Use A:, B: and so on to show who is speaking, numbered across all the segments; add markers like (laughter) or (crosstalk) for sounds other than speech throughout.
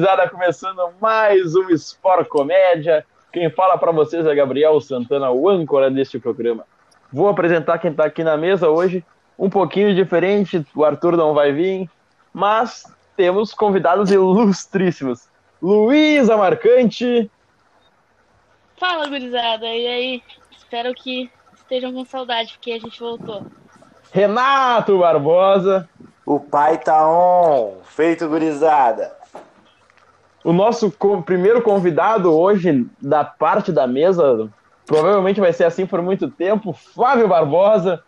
A: gurizada, começando mais um Sport Comédia. Quem fala para vocês é Gabriel Santana, o âncora deste programa. Vou apresentar quem está aqui na mesa hoje, um pouquinho diferente, o Arthur não vai vir, mas temos convidados ilustríssimos. Luísa Marcante.
B: Fala, gurizada, e aí? Espero que estejam com saudade, porque a gente voltou.
A: Renato Barbosa.
C: O pai tá on, feito gurizada.
A: O nosso co primeiro convidado hoje da parte da mesa, provavelmente vai ser assim por muito tempo, Flávio Barbosa.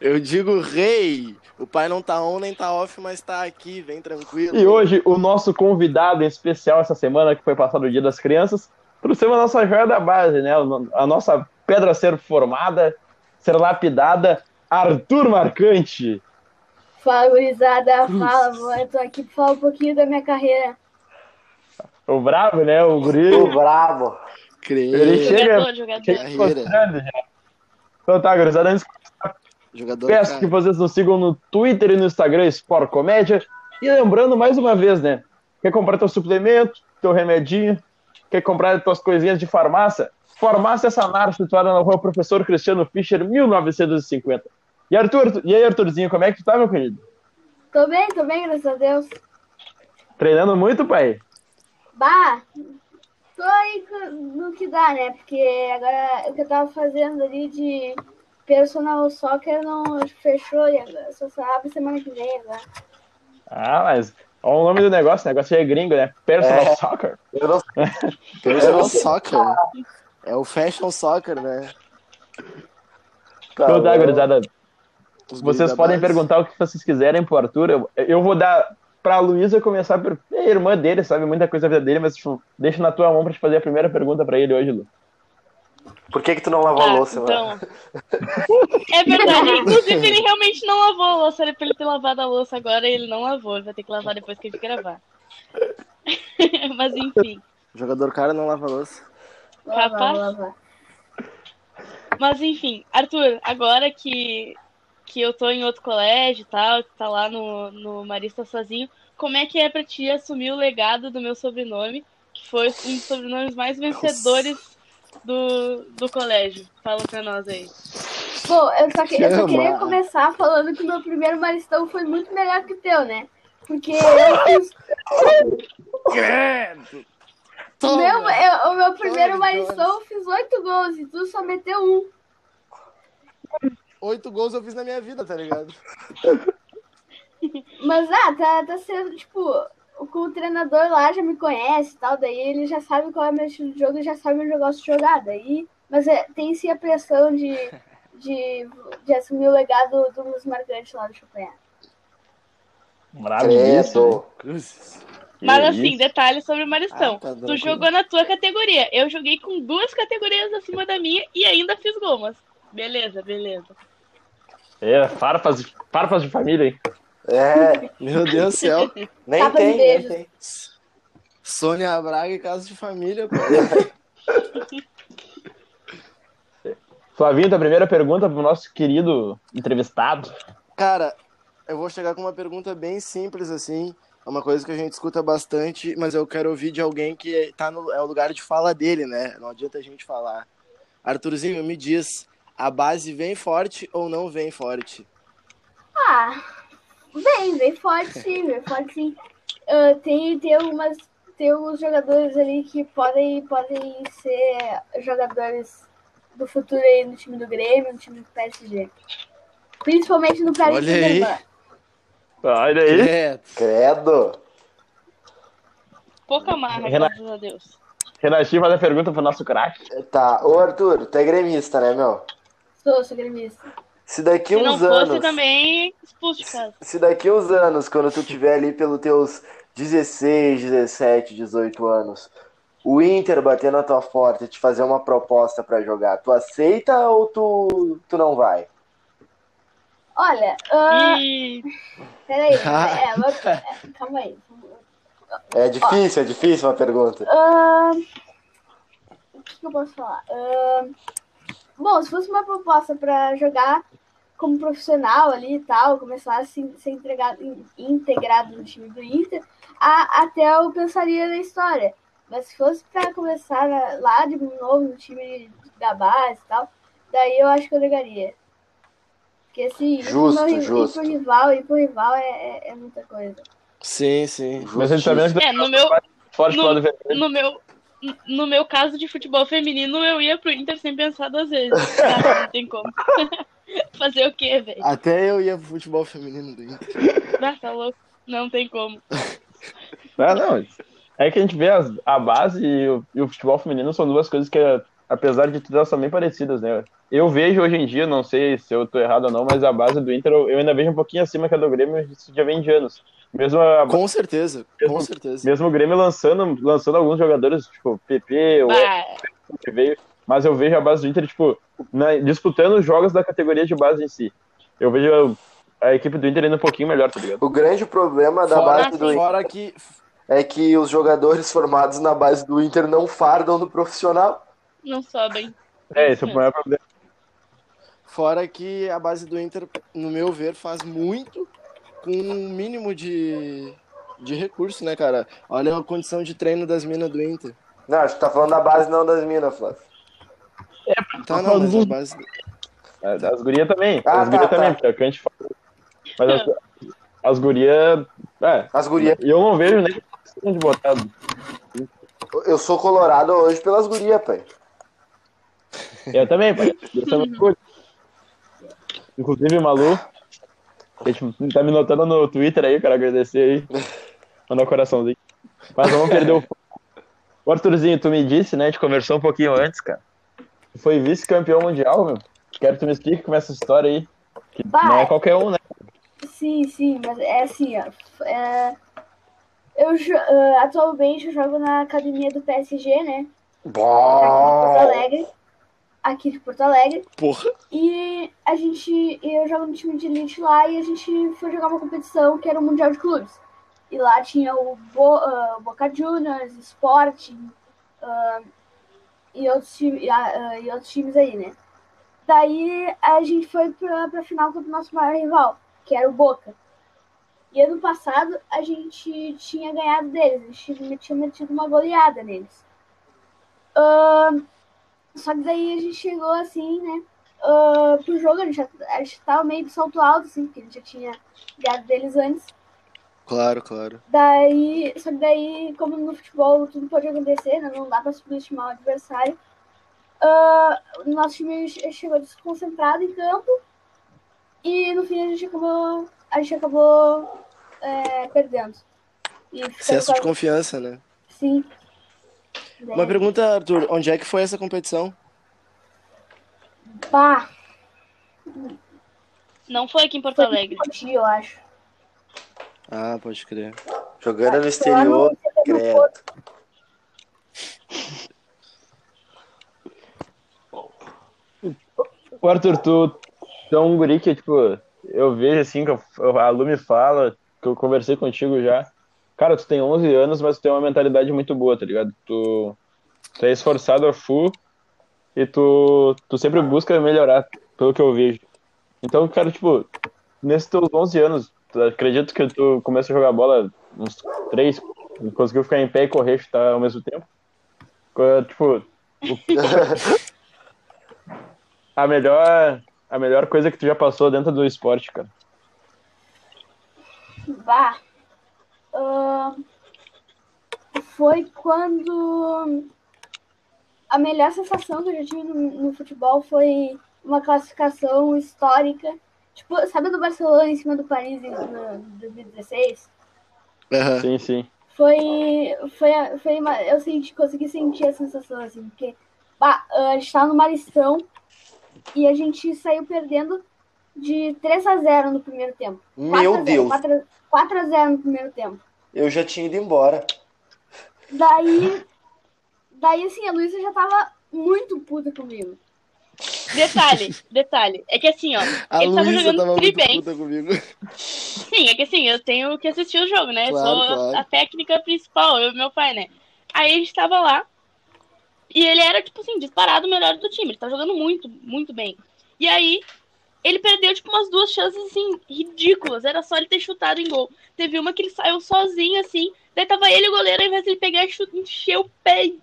D: Eu digo rei. O pai não tá on nem tá off, mas tá aqui, vem tranquilo.
A: E hoje o nosso convidado em especial essa semana, que foi passado o Dia das Crianças, trouxemos a nossa joia da base, né? A nossa pedra a ser formada, ser lapidada, Arthur Marcante.
E: Fala, gurizada. Fala, vou, eu tô aqui pra falar um pouquinho da minha carreira.
A: O brabo, né? O guri.
C: O brabo.
D: Creio.
A: Ele chega,
B: Jogador, jogador.
A: chega mostrando já. Então tá, gurizada, antes
D: Jogador
A: Peço
D: cara.
A: que vocês nos sigam no Twitter e no Instagram Sport Comédia. E lembrando mais uma vez, né? Quer comprar teu suplemento, teu remedinho, quer comprar tuas coisinhas de farmácia? Farmácia Sanar, situada na rua Professor Cristiano Fischer, 1950. E, Arthur, e aí, Arthurzinho, como é que tu tá, meu querido?
E: Tô bem, tô bem, graças a Deus.
A: Treinando muito, pai?
E: Bah, tô aí no que dá, né? Porque agora o que eu tava fazendo ali de personal soccer não fechou e agora só só abre semana que vem agora.
A: Ah, mas olha o nome do negócio, o negócio é gringo, né? Personal
C: É.
A: Soccer.
C: Eu não (laughs)
D: Personal soccer. É o fashion soccer, né?
A: Então tá, gurizada, Vocês podem
D: base.
A: perguntar o que vocês quiserem pro Arthur. Eu, eu vou dar pra Luísa começar por. É a irmã dele, sabe muita coisa da vida dele, mas tipo, deixa na tua mão pra te fazer a primeira pergunta pra ele hoje, Lu.
C: Por que que tu não lavou a
B: Tá,
C: louça, mano?
B: então. É verdade, inclusive ele realmente não lavou a louça, era pra ele ter lavado a louça agora e ele não lavou, ele vai ter que lavar depois que a gente gravar. (laughs) Mas enfim.
D: Jogador cara não lava louça.
E: Lavar,
B: Capaz?
E: lavar.
B: Mas enfim, Arthur, agora que, que eu tô em outro colégio e tal, que tá lá no, no Marista sozinho, como é que é pra ti assumir o legado do meu sobrenome, que foi um dos sobrenomes mais vencedores do, do colégio? Fala pra nós aí.
E: Bom, eu só, que, eu só queria começar falando que o meu primeiro maristão foi muito melhor que o teu, né? Porque eu fiz. O meu, eu- o meu primeiro maristão eu fiz oito gols e tu só meteu um.
D: Oito gols eu fiz na minha vida, tá ligado? (laughs)
E: Mas ah, tá, tá sendo, tipo, o, o treinador lá já me conhece e tal, daí ele já sabe qual é o meu estilo de jogo e já sabe onde eu gosto de jogar. Daí, mas é, tem sim a pressão de, (laughs) de, de assumir o legado do Luz Marcante lá do
A: isso.
C: Credo.
D: Cruzes.
B: Mas assim,
A: isso.
B: detalhe sobre o Maristão.
D: Ah, tá
B: tu jogou na tua categoria. Eu joguei com duas categorias acima da minha e ainda fiz gol, mas beleza, beleza.
A: É, farpas, farpas de família, hein?
C: É,
D: Meu (laughs) Deus do céu.
C: nem
E: Tapa
C: tem, nem tem.
D: Sônia Braga e casa de família, pô. (laughs)
A: Flavinho, tua primeira pergunta pro nosso querido entrevistado.
D: Cara, eu vou chegar com uma pergunta bem simples, assim. É uma coisa que a gente escuta bastante, mas eu quero ouvir de alguém que tá no é o lugar de fala dele, né? Não adianta a gente falar. Arthurzinho, me diz, a base vem forte ou não vem forte?
E: Ah, bem, bem forte sim, bem forte sim. Ah, tem, tem, algumas, tem alguns jogadores ali que podem, podem ser jogadores do futuro aí no time do Grêmio, no time do PSG. Principalmente no Paris
D: Olha aí.
E: Saint-Germain.
A: Olha aí.
D: É,
C: Credo.
B: Pouca marra,
A: Renato.
B: graças a Deus.
A: Renatinho faz a pergunta pro nosso craque.
C: Tá, ô Arthur, tu é gremista, né, meu?
E: Sou, sou gremista.
C: Se daqui
B: Se não
C: uns
B: fosse
C: anos,
B: também expulso de casa.
C: se daqui uns anos, quando tu tiver ali pelos teus 16, 17, 18 anos, o Inter bater na tua porta e te fazer uma proposta pra jogar, tu aceita ou tu, tu não vai?
E: Olha, ah,
B: E
E: peraí. (laughs) É, mas- é, calma aí.
C: É difícil, é difícil uma pergunta.
E: Ah, o que, que eu posso falar? Ah, bom, se fosse uma proposta pra jogar como profissional ali e tal, começar a se, ser entregado, in- integrado no time do Inter, a- até eu pensaria na história. Mas se fosse para começar lá de novo no time da base e tal, daí eu acho que eu negaria. Porque assim, ir pro
C: Justo,
E: ri-
C: justo.
E: ir pro rival, ir pro rival é, é, é muita coisa.
D: Sim, sim.
A: Mas a gente tá vendo que
B: É, no meu,
A: forte
B: no- no meu, no meu caso de futebol feminino, eu ia pro Inter sem pensar duas vezes. Ah, (laughs) não tem como. (laughs) Fazer o quê, velho?
D: Até eu ia pro futebol feminino do Inter.
B: Ah, tá louco. Não tem como. (laughs)
A: Ah, não. É que a gente vê as- a base e o, e o futebol feminino são duas coisas que, apesar de tudo, elas são bem parecidas, né? Eu vejo hoje em dia, não sei se eu tô errado ou não, mas a base do Inter eu eu ainda vejo um pouquinho acima que a do Grêmio, isso já vem de anos. Mesmo, a-
D: Com certeza, com certeza.
A: mesmo o Grêmio lançando, lançando alguns jogadores, tipo PP, o que veio, mas eu vejo a base do Inter, tipo, na- disputando os jogos da categoria de base em si. Eu vejo a, a equipe do Inter indo um pouquinho melhor, tá ligado?
C: O grande problema da
D: Fora,
C: base do Inter
D: fora que
C: é que os jogadores formados na base do Inter não fardam no profissional.
B: não sobem.
A: É, esse é o maior problema.
D: Fora que a base do Inter, no meu ver, faz muito com um mínimo de, de recurso, né, cara? Olha a condição de treino das minas do Inter.
C: Não, acho que tá falando da base, não das minas, Flávio.
D: Tá, não, mas a base.
A: É, As gurias também,
C: Ah,
A: as
C: tá,
A: gurias
C: tá.
A: também, porque é o que a gente fala. Mas as, as gurias, é,
C: As gurias.
A: e eu não vejo nem de botar.
C: Eu sou colorado hoje pelas gurias, pai.
A: Eu também, pai. Eu curto. Inclusive, Malu, tá me notando no Twitter aí, quero agradecer aí. (laughs) Mandar um coraçãozinho. Mas vamos perder o foco. O Arthurzinho, tu me disse, né? A gente conversou um pouquinho antes, cara. Tu foi vice-campeão mundial, meu. Quero que tu me explique como é essa história aí. Que
E: Vai.
A: não é qualquer um, né?
E: Sim, sim, mas é assim, ó. é, eu ah, atualmente eu jogo na academia do PSG, né? Aqui de Porto Alegre. Aqui de Porto Alegre.
D: Porra!
E: E a gente. Eu jogo no time de elite lá e a gente foi jogar uma competição que era o Mundial de Clubes. E lá tinha o Bo, ah, Boca Juniors, Sporting ah, e, outros time, e, ah, e outros times aí, né? Daí a gente foi pra, pra final contra o nosso maior rival, que era o Boca. E ano passado a gente tinha ganhado deles, a gente tinha- metido uma goleada neles. Ahn, só que daí a gente chegou assim, né? ah, pro jogo, a gente, já, a gente tava meio de salto alto, assim, porque a gente já tinha ganhado deles antes.
D: Claro, claro.
E: Daí, só que daí, como no futebol tudo pode acontecer, né? Não dá pra subestimar o adversário. O nosso time che- chegou desconcentrado em campo e no fim a gente acabou, a gente acabou é, perdendo.
D: Excesso de confiança, né?
E: Sim.
D: Uma pergunta, Arthur, onde é que foi essa competição?
E: Pá,
B: Não foi aqui em Porto
E: foi
B: Alegre.
E: muito eu acho.
D: Ah, pode crer.
C: Jogando no exterior, credo.
A: O Arthur, tu, tu é um guri que, tipo, eu vejo assim, que a Lu me fala, que eu conversei contigo já. Cara, tu tem 11 anos, mas tu tem uma mentalidade muito boa, tá ligado? Tu, tu é esforçado a full e tu, tu sempre busca melhorar, pelo que eu vejo. Então, cara, tipo, nesses teus 11 anos, acredito que tu começa a jogar bola uns 3, conseguiu ficar em pé e correr, chutar ao mesmo tempo. Tipo, (laughs) a melhor, a melhor coisa que tu já passou dentro do esporte, cara.
E: Bah. Ahn, foi quando a melhor sensação que eu já tive no, no futebol foi uma classificação histórica. Tipo, sabe do Barcelona em cima do Paris em no 2016?
D: Aham.
A: Sim, sim.
E: Foi. Foi, foi uma, eu senti, consegui sentir a sensação, assim, porque bah, a gente tava no Maristão e a gente saiu perdendo de 3 a 0 no primeiro tempo. 4 a
C: Meu
E: 0,
C: Deus,
E: 4 a- 4 a 0 no primeiro tempo.
C: eu já tinha ido embora.
E: Daí, daí assim, a Luísa já tava muito puta comigo.
B: Detalhe, detalhe. É que assim, ó.
D: A
B: Ele tava
D: Luísa
B: jogando
D: tava
B: tri
D: muito
B: bem.
D: puta comigo.
B: Sim, é que assim, eu tenho que assistir o jogo, né? Eu
D: Claro,
B: sou
D: claro.
B: a técnica principal, eu e meu pai, né? Aí a gente tava lá. E ele era, tipo assim, disparado o melhor do time. Ele tá jogando muito, muito bem. E aí, ele perdeu, tipo, umas duas chances, assim, ridículas. Era só ele ter chutado em gol. Teve uma que ele saiu sozinho, assim. Daí tava ele e o goleiro, ao invés de ele pegar e encher o pé e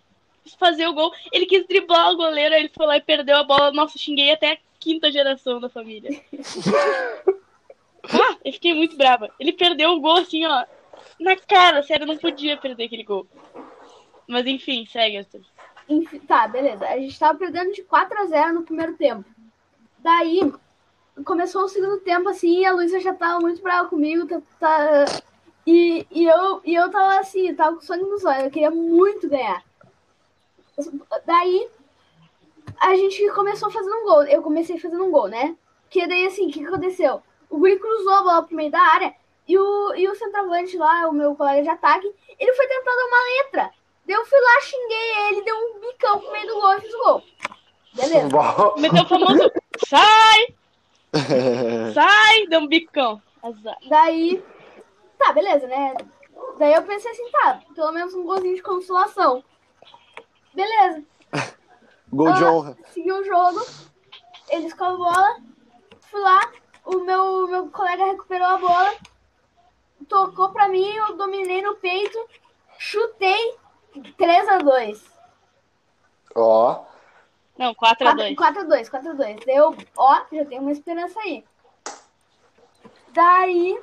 B: fazer o gol, ele quis driblar o goleiro, aí ele foi lá e perdeu a bola. Nossa, xinguei até a quinta geração da família. (laughs) ah, eu fiquei muito brava. Ele perdeu o gol, assim, ó, na cara. Sério, não podia perder aquele gol. Mas enfim, segue, Arthur.
E: Enfim, tá, beleza. A gente tava perdendo de 4 a 0 no primeiro tempo. Daí, começou o segundo tempo, assim, e a Luísa já tava muito brava comigo. Tá, tá- e, e, eu, e eu tava assim, tava com sangue nos olhos. Eu queria muito ganhar. Daí, a gente começou fazendo um gol. Eu comecei fazendo um gol, né? Que daí, assim, o que que aconteceu? O Gui cruzou a bola pro meio da área e o, e o centroavante lá, o meu colega de ataque, ele foi tentar dar uma letra. Daí eu fui lá, xinguei ele, deu um bicão pro meio do gol e fiz o gol. Beleza.
B: Meteu o famoso sai, (laughs) sai, deu um bicão. Azar.
E: Daí, tá, beleza, né? Daí eu pensei assim, tá, pelo menos um golzinho de consolação. Beleza.
D: Gol de honra.
E: Segui o jogo, eles com a bola, fui lá, o meu, meu colega recuperou a bola, tocou pra mim, eu dominei no peito, chutei 3 a 2
C: ó.
B: Não, 4x2.
E: 4x2, 4x2. Daí eu, ó, já tenho uma esperança aí. Daí,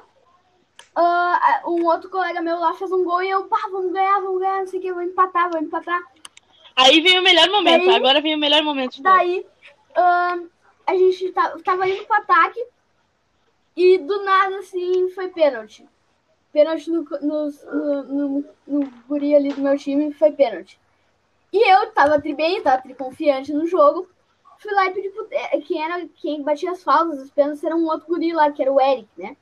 E: ah, um outro colega meu lá fez um gol e eu, pá, vamos ganhar, vamos ganhar, não sei o que, vou empatar, vou empatar.
B: Aí vem o melhor momento.
E: Daí-
B: Agora vem o melhor momento.
E: Daí, ah, a gente tá- tava indo pro ataque e do nada, assim, foi pênalti. Pênalti no, no, no, no, no guri ali do meu time, foi pênalti. E eu tava tri bem, tava tri confiante no jogo. Fui lá e pedi pro. Quem era quem batia as faltas, os pênaltis, era um outro guri lá, que era o Eric, né?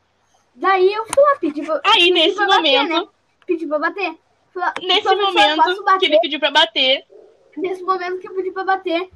E: Daí eu fui lá, pedi pra,
B: Aí,
E: pedi
B: nesse
E: pra bater,
B: momento,
E: né? Pedi pra bater. Fui lá,
B: nesse momento
E: bater?
B: que ele pediu pra bater,
E: Nesse momento que eu pedi pra bater,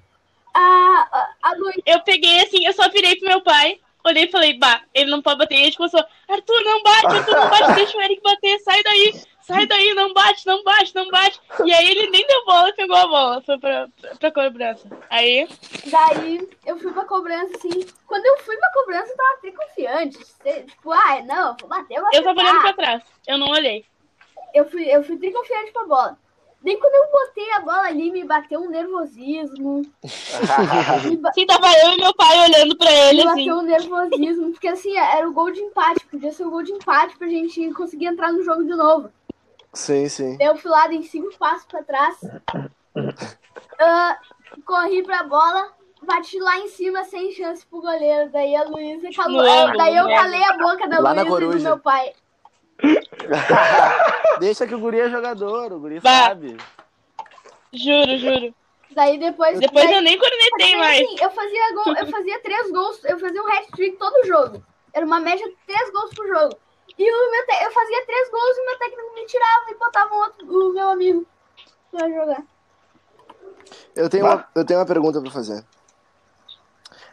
E: a, a, a Luísa
B: eu peguei assim, eu só virei pro meu pai, olhei e falei, bah, ele não pode bater. E a gente começou, Arthur, não bate, Arthur, não bate, (laughs) deixa o Eric bater, sai daí, sai daí, não bate, não bate, não bate. E aí ele nem deu bola e pegou a bola, foi pra, pra cobrança. Aí,
E: Daí eu fui pra cobrança, assim. Quando eu fui pra cobrança, eu tava até confiante. Tipo, ah, não, vou bater, eu vou
B: eu tava olhando pra trás, eu não olhei.
E: Eu fui, eu fui triconfiante pra bola. Daí quando eu botei a bola ali, me bateu um nervosismo. (laughs) Me, ba-
B: Sim, tava eu e meu pai olhando pra ele,
E: me
B: assim.
E: bateu um nervosismo. Porque assim, era o gol de empate. Podia ser o gol de empate pra gente conseguir entrar no jogo de novo.
D: Sim, sim.
E: Eu fui lá, dei cinco passos pra trás. (coughs) Ah, corri pra bola. Bati lá em cima sem chance pro goleiro. Daí a Luísa calou.
B: No ângulo,
E: daí eu
B: no
E: calei a boca da
D: Lá
E: Luísa e do meu pai. (laughs)
D: Deixa que o guri é jogador, o guri
B: Bah.
D: sabe.
B: Juro, juro.
E: Daí depois.
B: Depois
E: daí,
B: eu nem cornetei mais.
E: assim, eu fazia gol, eu fazia três gols, eu fazia um hat-trick todo jogo. Era uma média de três gols por jogo. E o meu te- eu fazia três gols e o meu técnico me tirava e botava um outro, o meu amigo pra jogar.
D: Eu tenho, uma, eu tenho uma pergunta pra fazer.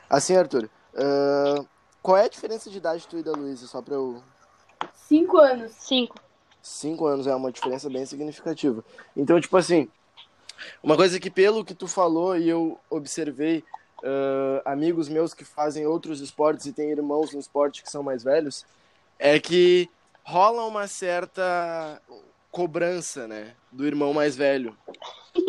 D: Assim, Arthur, ah, qual é a diferença de idade tu e da Luísa? Só pra eu.
E: Cinco anos.
B: Cinco.
D: Cinco anos é uma diferença bem significativa. Então, tipo assim, uma coisa que pelo que tu falou e eu observei ah, amigos meus que fazem outros esportes e têm irmãos no esporte que são mais velhos, é que rola uma certa cobrança, né, do irmão mais velho.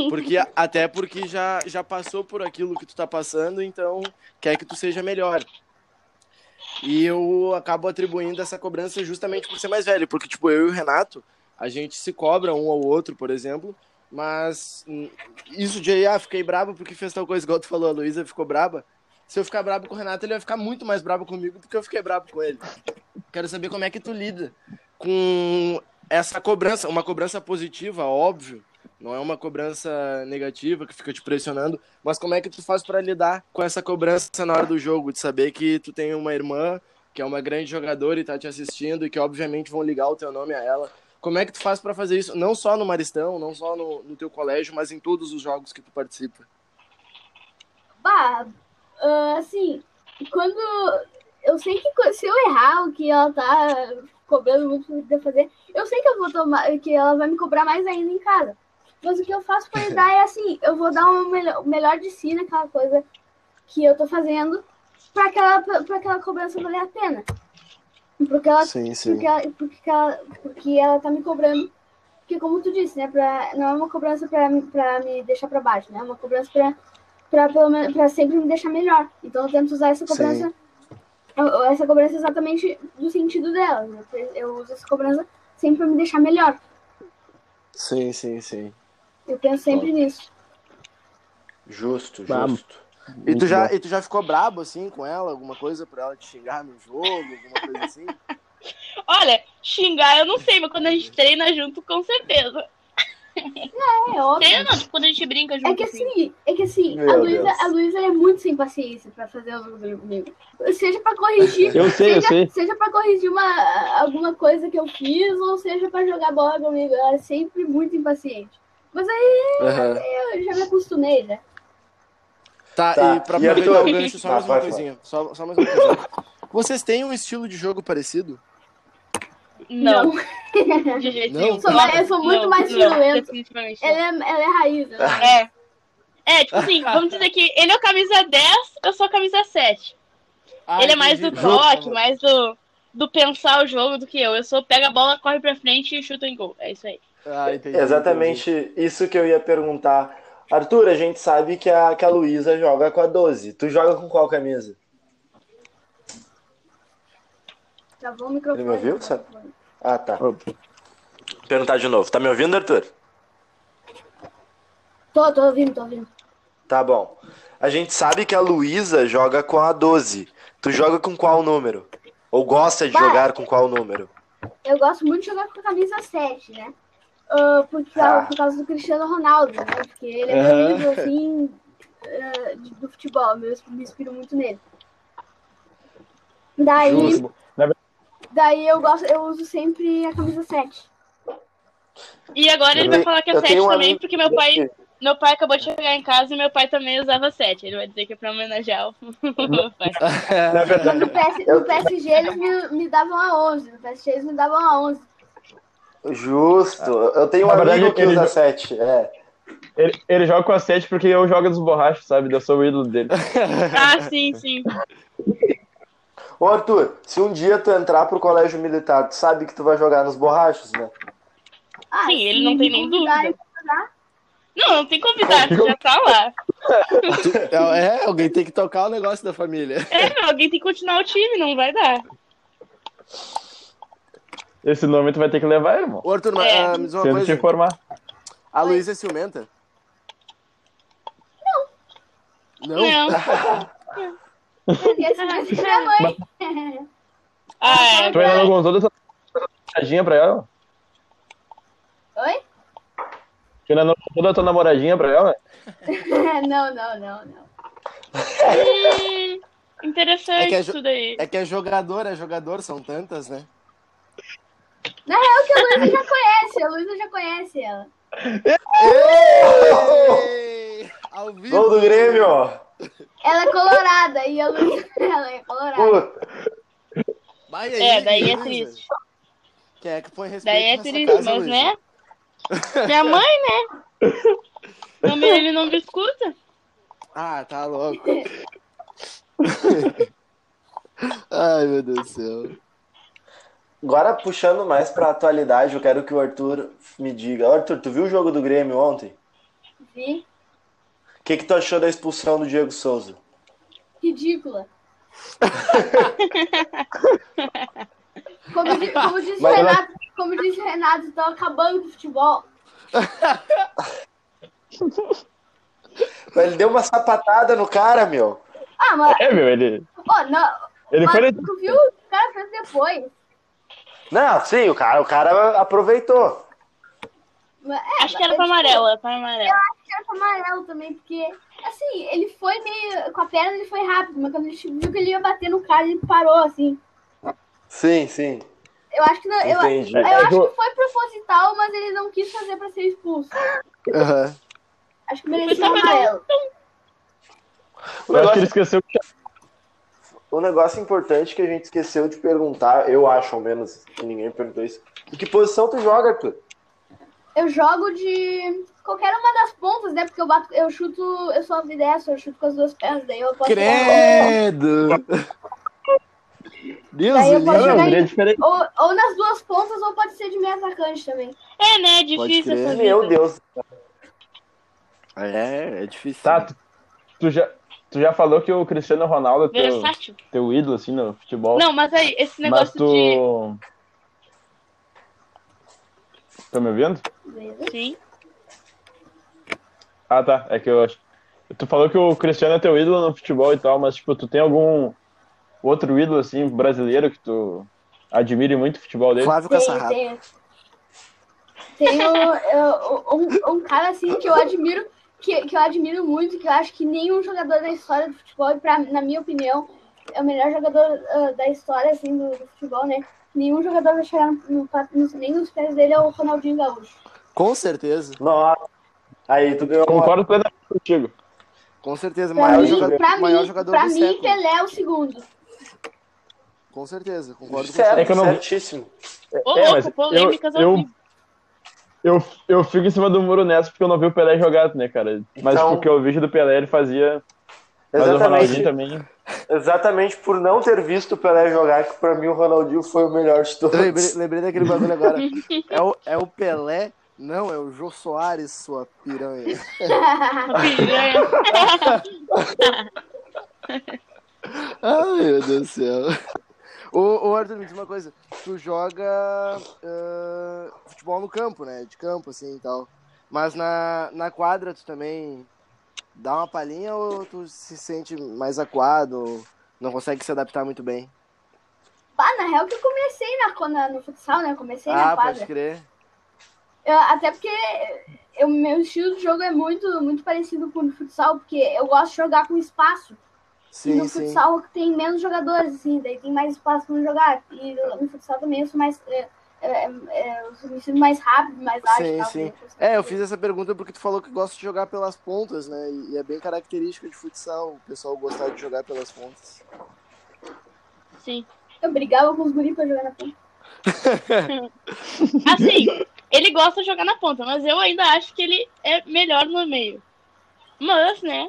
D: Porque até porque já já passou por aquilo que tu tá passando, então quer que tu seja melhor. E eu acabo atribuindo essa cobrança justamente por ser mais velho, porque tipo, eu e o Renato, a gente se cobra um ao outro, por exemplo, mas hum, isso de ah, fiquei bravo porque fez tal coisa, igual tu falou, a Luísa ficou braba. Se eu ficar bravo com o Renato, ele vai ficar muito mais bravo comigo do que eu fiquei bravo com ele. Quero saber como é que tu lida com essa cobrança, uma cobrança positiva, óbvio, não é uma cobrança negativa que fica te pressionando, mas como é que tu faz para lidar com essa cobrança na hora do jogo, de saber que tu tem uma irmã que é uma grande jogadora e tá te assistindo e que obviamente vão ligar o teu nome a ela. Como é que tu faz para fazer isso, não só no Maristão, não só no, no teu colégio, mas em todos os jogos que tu participa?
E: Bah, ah, assim, quando. Eu sei que se eu errar o que ela tá cobrando muito de fazer, eu sei que eu vou tomar, que ela vai me cobrar mais ainda em casa. Mas o que eu faço pra lidar (laughs) é assim, eu vou dar o melhor, melhor de si naquela coisa que eu tô fazendo. pra aquela, pra, aquela cobrança valer a pena. Porque ela,
D: Sim, sim.
E: porque ela, porque ela, porque ela tá me cobrando. Porque como tu disse, né? Pra, não é uma cobrança pra, me- pra me deixar pra baixo, né? É uma cobrança pra, pra, pelo menos, pra sempre me deixar melhor. Então eu tento usar essa cobrança. eu- eu- Essa cobrança exatamente do sentido dela. né? Eu uso essa cobrança sempre pra me deixar melhor.
D: Sim, sim, sim.
E: Eu penso sempre nisso.
C: Justo, justo.
D: E tu, já,
A: bom.
D: e tu já ficou brabo assim com ela? Alguma coisa pra ela te xingar no jogo? Alguma coisa assim? (laughs)
B: Olha, xingar eu não sei, mas quando a gente treina junto, com certeza.
E: É óbvio.
B: Não, tipo, quando a gente brinca junto.
E: É que assim, é que assim,
C: Meu
E: a Luísa, a Luísa é muito sem paciência pra fazer os jogos comigo. Seja pra corrigir,
A: Eu sei, eu
E: seja,
A: sei.
E: seja pra corrigir uma, alguma coisa que eu fiz, ou seja pra jogar bola comigo. Ela é sempre muito impaciente. Mas aí
D: Aham.
E: eu já me acostumei, né?
D: Tá,
C: Tá,
D: e pra aproveitar o gancho, só
C: Tá,
D: mais uma
C: pode
D: coisinha. Só, só mais uma coisinha. Vocês têm um estilo de jogo parecido?
B: Não, de jeito
D: Não? (laughs)
B: nenhum.
E: Sou eu sou muito mais violento.
B: não.
E: Ela é, ela é raiz, né? (laughs)
B: É. É, tipo assim, vamos dizer que ele é o camisa 10, eu sou a camisa 7.
D: Ah,
B: ele é mais do
D: entendi.
B: toque, mais do, do pensar o jogo do que eu. Eu sou pega a bola, corre pra frente e chuta em gol. É isso aí.
D: Ah, entendi.
C: Exatamente isso que eu ia perguntar. Arthur, a gente sabe que a, que a Luísa joga com a 12. Tu joga com qual camisa?
E: Travou o microfone.
C: Ele me ouviu, sabe? Ah, tá.
A: Opa.
C: Perguntar de novo. Tá me ouvindo, Arthur?
E: Tô, tô ouvindo, tô ouvindo.
C: Tá bom. A gente sabe que a Luísa joga com a 12. Tu joga com qual número? Ou gosta de
E: Vai.
C: jogar com qual número?
E: Eu gosto muito de jogar com a camisa 7, né? Ah, porque,
C: Ah.
E: Por causa do Cristiano Ronaldo, né? Porque ele é meu ídolo, assim, de- do futebol. Eu me inspiro muito nele. Daí,
A: Justo.
E: Daí eu gosto, eu uso sempre a camisa 7.
B: E agora ele
C: Eu
B: vai
C: tenho-
B: falar que é
C: eu
B: 7
C: tenho um
B: também,
C: amigo-
B: porque meu pai, meu pai acabou de chegar em casa e meu pai também usava 7. Ele vai dizer que é pra homenagear o (laughs) meu pai. (laughs)
A: na verdade,
E: No, PS, no PSG eles me, me davam a 11. No PSG eles me davam a 11.
C: Justo. Eu tenho um
A: verdade,
C: amigo que
A: ele-
C: usa 7. É.
A: ele, ele joga com a 7 porque eu jogo dos borrachos, sabe? Eu sou o ídolo dele.
B: Ah, sim, sim. (laughs)
C: Ô, Arthur, se um dia tu entrar pro colégio militar, tu sabe que tu vai jogar nos borrachos, né?
E: Ah,
B: Sim, ele não tem nem
E: convidarem-
B: Não, não tem convidado, já tá lá. (laughs)
D: É, alguém tem que tocar o negócio da família.
B: É, alguém tem que continuar o time, não vai dar.
A: Esse nome tu vai ter que levar, irmão.
D: Ô, Arthur, mas,
B: É.
D: ah, me diz uma
A: Se eu não te
D: coisa.
A: informar.
D: A Luísa é ciumenta? Não.
B: Não.
E: Ser (laughs) minha (laughs) mãe. (laughs)
B: Ah,
A: Tu ainda não contou tua namoradinha pra ela?
E: Oi?
A: Tu ainda não contou da tua namoradinha pra ela? (laughs)
E: não, não, não, não.
B: é... interessante
D: É que é
B: isso daí.
D: É que é jogador, é jogador, são tantas, né?
E: Na real que a Luísa já conhece, a Luísa já conhece ela.
D: Ei! Ao vivo!
C: Gol do Grêmio!
E: Ela é colorada e a Luísa ela é colorada.
D: Aí,
B: É, daí é triste.
D: Quem é que põe respeito
B: Daí é triste,
D: casa,
B: mas
D: Luísa?
B: né? Minha mãe, né? (laughs) Não, ele não me escuta.
D: Ah, tá louco. (laughs) Ai, meu Deus do céu.
C: Agora, puxando mais pra atualidade, eu quero que o Arthur me diga. Arthur, tu viu o jogo do Grêmio ontem?
E: Vi?
C: O que, que tu achou da expulsão do Diego Souza?
E: Ridícula. (laughs) Como, di- como disse o
C: Mas ela-
E: Renato, como o Renato, estão acabando com o futebol.
C: Ele deu uma sapatada no cara, meu.
E: Ah, mas,
A: É, meu, ele,
E: ó, não,
A: ele
E: mas
A: foi.
E: tu viu? O cara fez depois.
C: Não, sim, o cara, o cara aproveitou.
E: Mas, é,
B: Acho que era pra
E: mas,
B: amarelo, era pra amarelo.
E: acho pra amarelo também, porque, assim, ele foi meio. Com a perna ele foi rápido, mas quando ele viu que ele ia bater no cara, ele parou, assim.
C: Sim, sim.
E: Eu acho que não, eu, eu.
A: É,
E: acho
A: que
E: foi proposital, mas ele não quis fazer pra ser expulso.
D: Aham.
E: Acho que merecia um amarelo.
C: O
A: acho que ele esqueceu que
C: o negócio importante que a gente esqueceu de perguntar, eu acho ao menos que ninguém perguntou isso. Em que posição tu joga, Arthur?
E: Eu jogo de qualquer uma das pontas, né? Porque eu bato, eu chuto, eu sou ambidestro, eu chuto com as duas pernas, daí eu posso
D: Credo! Deus (laughs)
E: Daí eu posso
A: Não,
E: em-
A: é diferente.
E: ou, ou nas duas pontas, ou pode ser de meio atacante também.
B: É, né? É difícil essa vida.
C: Meu Deus.
D: É, é difícil.
A: Tá, tu, tu já, tu já falou que o Cristiano Ronaldo é teu,
B: Versátil.
A: teu ídolo, assim, no futebol.
B: Não, mas aí, esse
A: mas
B: negócio
A: tu.
B: de.
A: Tá me ouvindo?
B: Sim.
A: Ah, tá. É que eu acho. Tu falou que o Cristiano é teu ídolo no futebol e tal, mas, tipo, tu tem algum outro ídolo, assim, brasileiro que tu admire muito o futebol dele?
D: Flávio
E: Tem,
D: Caçarrato.
E: tem. Tenho eu- um, um cara assim que eu admiro, que, que eu admiro muito, que eu acho que nenhum jogador da história do futebol, pra, na minha opinião, é o melhor jogador ah, da história assim, do, do futebol, né? Nenhum jogador vai chegar no, no, no- nem nos pés dele é o Ronaldinho Gaúcho.
D: Com certeza.
C: Nossa. Aí tu ganhou.
A: Concordo plenamente contigo.
D: Com certeza.
E: Pra
D: Maior
E: mim,
D: jogador,
E: pra
D: maior
E: mim,
D: jogador
E: pra
D: do
E: mim
D: século.
E: Pelé é o segundo.
D: Com certeza. Concordo com
C: Certo,
A: É que eu não-
C: certíssimo.
B: Ô,
A: É,
B: louco,
A: mas
B: polêmicas
A: eu- eu-. Eu, eu fico em cima do muro nessa porque eu não vi o Pelé jogar, né, cara? Mas
C: Então-
A: porque eu vejo do Pelé, ele fazia. Mas o Ronaldinho
C: Exatamente,
A: também.
C: exatamente por não ter visto o Pelé jogar, que pra mim o Ronaldinho foi o melhor de todos.
D: Lembrei, lembrei daquele bagulho agora. (laughs) É o, é o Pelé? Não, é o Jô Soares, sua piranha. (laughs)
B: Piranha.
D: Ai, meu Deus do céu. Ô, ô Arthur, me diz uma coisa. Tu joga ah, futebol no campo, né? De campo, assim e tal. Mas na, na quadra tu também dá uma palhinha ou tu se sente mais acuado? Não consegue se adaptar muito bem?
E: Ah, na real que eu comecei na, na- no futsal, né? Eu comecei na
D: ah,
E: quadra.
D: pode crer.
E: Eu- até porque o meu estilo de jogo é muito, muito parecido com o do futsal, porque eu gosto de jogar com espaço. e
D: Sim,
E: no
D: sim.
E: futsal tem menos jogadores, assim, daí tem mais espaço para jogar. E no futsal também eu sou mais. É, é, é, eu sou- me sinto mais rápido, mais ágil.
D: Sim,
E: e tal,
D: sim.
E: né?
D: É, eu fiz essa pergunta porque tu falou que gosta de jogar pelas pontas, né? E é bem característica de futsal o pessoal gostar de jogar pelas pontas.
B: Sim.
E: Eu brigava com os guris pra jogar na ponta. (laughs) (laughs) (laughs)
B: Assim, ele gosta de jogar na ponta, mas eu ainda acho que ele é melhor no meio. Mas, né?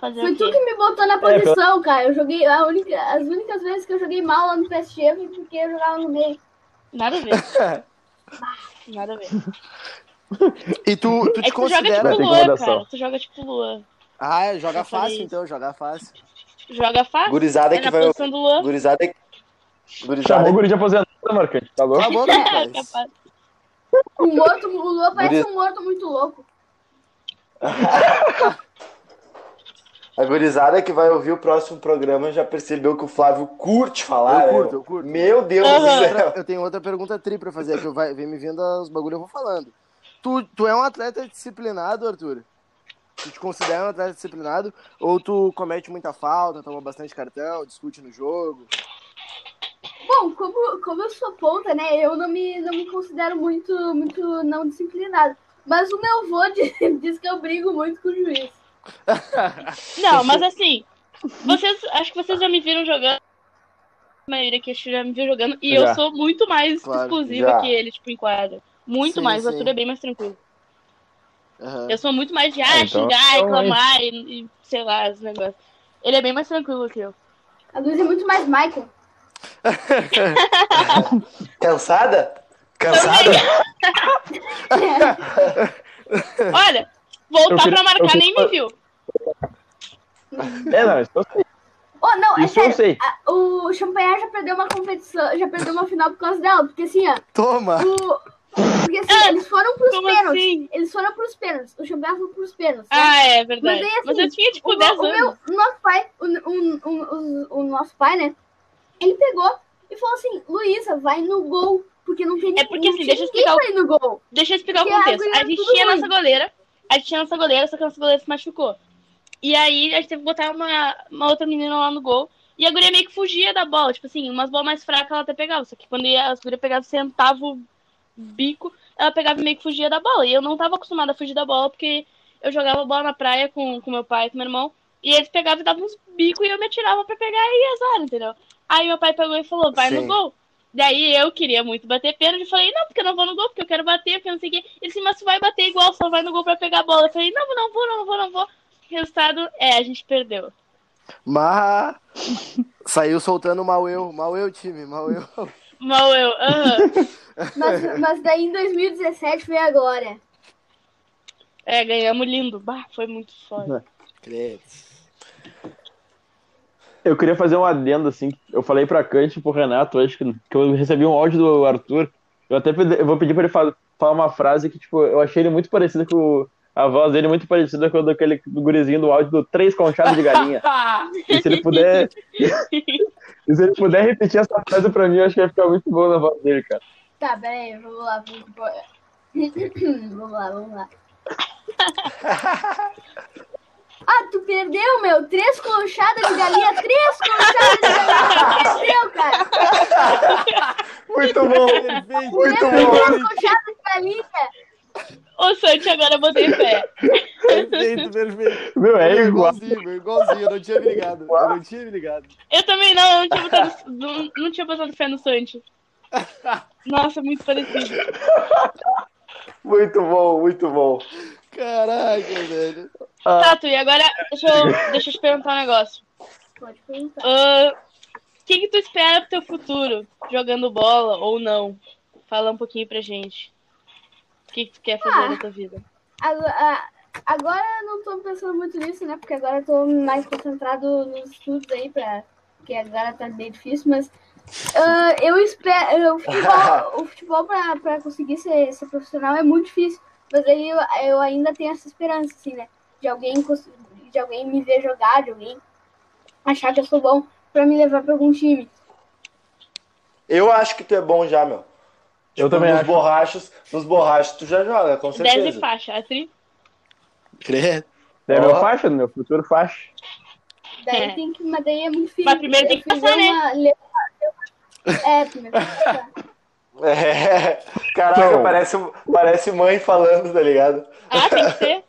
B: Fazer
E: Foi tu que me botou na posição, cara. Eu joguei. A única, as únicas vezes que eu joguei mal lá no PSG foi porque eu jogava no meio.
B: Nada a ver. (laughs) Nada a ver.
D: E tu, tu
B: É
D: te
B: que tu joga
D: considera.
B: tipo Luan, cara. Tu joga tipo Luan.
D: Ah, é, joga fácil então, joga fácil.
B: Joga fácil.
C: Gurizada
B: É
C: que vai.
B: posição do Luan.
C: Gurizada que.
A: Chamou
C: Gurizada
A: o guri de aposentado, Marcante. Tá louco?
D: Cala a boca,
E: Um morto, o Lua parece
C: Guri-
E: um morto muito louco. (laughs)
C: A gurizada que vai ouvir o próximo programa já percebeu que o Flávio curte falar.
D: Eu curto,
C: né?
D: eu curto.
C: Meu Deus
B: Aham.
C: do céu.
D: Eu tenho outra pergunta tri pra fazer, que eu vai, vem me vindo os bagulho eu vou falando. Tu, tu é um atleta disciplinado, Arthur? Tu te considera um atleta disciplinado? Ou tu comete muita falta, toma bastante cartão, discute no jogo?
E: Bom, como, como eu sou ponta, né? Eu não me, não me considero muito, muito não disciplinado. Mas o meu avô (laughs) diz, que eu brigo muito com o juiz. (laughs)
B: Não, mas assim, vocês. Acho que vocês já me viram jogando. A maioria que já me viu jogando. E eu
A: Já.
B: sou muito mais
D: Claro,
B: exclusiva
C: já.
B: que ele, tipo, em quadra. Muito
D: Sim,
B: mais. O. Arthur é bem mais tranquilo.
D: Aham.
B: Eu sou muito mais de ah,
A: Ah, então-
B: xingar,
A: então é
B: reclamar e, e sei lá, os negócios. Ele é bem mais tranquilo que eu.
E: A Luísa é muito mais Michael. (laughs)
C: Cansada? Cansada?
B: Olha, voltar
A: queria-
B: pra marcar
A: eu
B: nem me viu.
A: É, não, isso eu sei.
E: Oh, não, é
A: Isso
E: sério.
A: sei.
E: a- o Champagnat já perdeu uma competição, já perdeu uma final por causa dela. Porque assim, ó,
D: Toma!
E: o, porque assim, eles foram pros pênaltis.
B: assim?
E: Eles foram pros pênaltis. O Champagnat foi pros pênaltis. né?
B: Ah, é verdade.
E: Mas aí, assim,
B: Mas eu tinha, tipo,
E: o,
B: 10
E: meu- o
B: anos.
E: meu, o nosso pai, o, o, o, o, o nosso pai, né? Ele pegou e falou assim: Luísa, vai no gol. Porque não tem
B: É porque, assim, deixa eu explicar o-
E: no gol.
B: Deixa eu explicar o
E: a
B: contexto.
E: guria
B: A gente tinha a nossa goleira, a gente tinha a nossa goleira, só que a nossa goleira se machucou. E aí a gente teve que botar uma, uma outra menina lá no gol. E a guria meio que fugia da bola. Tipo assim, umas bolas mais fracas ela até pegava. Só que quando ia, as gurias pegavam, sentava o bico, ela pegava e meio que fugia da bola. E eu não tava acostumada a fugir da bola, porque eu jogava bola na praia com, com meu pai e com meu irmão. E eles pegavam e davam uns bicos e eu me atirava pra pegar e azar, entendeu? Aí meu pai pegou e falou, vai no
C: Sim.
B: gol. Daí eu queria muito bater pênalti. Eu falei, não, porque eu não vou no gol, porque eu quero bater, porque eu não sei o quê. Ele disse, mas tu vai bater igual, só vai no gol pra pegar a bola. Eu falei, não, não vou, não vou, não vou. Resultado é, a gente perdeu.
D: Mas saiu soltando mal eu, mal eu, time, mal eu.
B: Mal eu, aham. (laughs)
E: Mas, mas daí em 2017 foi a glória.
B: É, ganhamos lindo. Bah, foi muito foda.
D: Credo.
A: Eu queria fazer um adendo, assim. Eu falei pra Kant e pro Renato hoje que, que eu recebi um áudio do Arthur. Eu até pedi- eu vou pedir pra ele fa- falar uma frase que, tipo, eu achei ele muito parecido com. o- A voz dele muito parecida com a daquele do gurizinho do áudio do Três Conchados de Galinha. (laughs) E se ele puder. (laughs) e se ele puder repetir essa frase pra mim, eu acho que vai ficar muito bom na voz dele, cara.
E: Tá, peraí, vamos lá. Vamos, (coughs) vamos lá, vamos lá. (laughs) Ah, tu perdeu, meu? Três conchadas de galinha, três conchadas de galinha. Perdeu, cara.
C: Muito bom.
D: Perfeito.
C: Muito
E: Três
C: bom.
E: conchadas de galinha.
B: Ô, Santi, agora eu botei fé.
D: Perfeito, perfeito.
A: Meu, é igual.
D: igualzinho, igualzinho. Eu não tinha me ligado. Eu não tinha me ligado.
B: Eu também não, eu não tinha botado, não, não tinha botado fé no Santi. Nossa, muito parecido.
C: Muito bom, muito bom.
D: Caraca, velho.
B: Tato, e agora deixa eu, deixa eu te perguntar um negócio.
E: Pode perguntar.
B: Ah, O que, que tu espera pro teu futuro? Jogando bola ou não? Fala um pouquinho pra gente. O que, que tu quer fazer
E: Ah.
B: na tua vida?
E: Agora, ah, agora eu não tô pensando muito nisso, né? Porque agora eu tô mais concentrado nos estudos aí, pra, porque agora tá bem difícil, mas ah, eu espero. O futebol, (laughs) o futebol pra, pra conseguir ser, ser profissional é muito difícil. Mas aí eu, eu ainda tenho essa esperança, assim, né? De alguém, de alguém me ver jogar, de alguém achar que eu sou bom pra me levar pra algum time.
C: Eu acho que tu é bom já, meu.
A: Eu
C: Tipo,
A: também
C: nos
A: acho.
C: borrachos, nos borrachos tu já joga, com
B: 10
C: certeza.
B: de faixa, a tri?
D: Credo.
A: É meu faixa, meu futuro faixa.
E: Daí
B: É.
E: tem que, mas daí é muito difícil.
B: Mas primeiro tem que
E: Eu
B: passar, né?
E: uma- uma- É, primeiro tem que (laughs) passar.
C: É. Caraca,
A: Então.
C: parece, parece mãe falando, tá ligado?
B: Ah, tem que ser?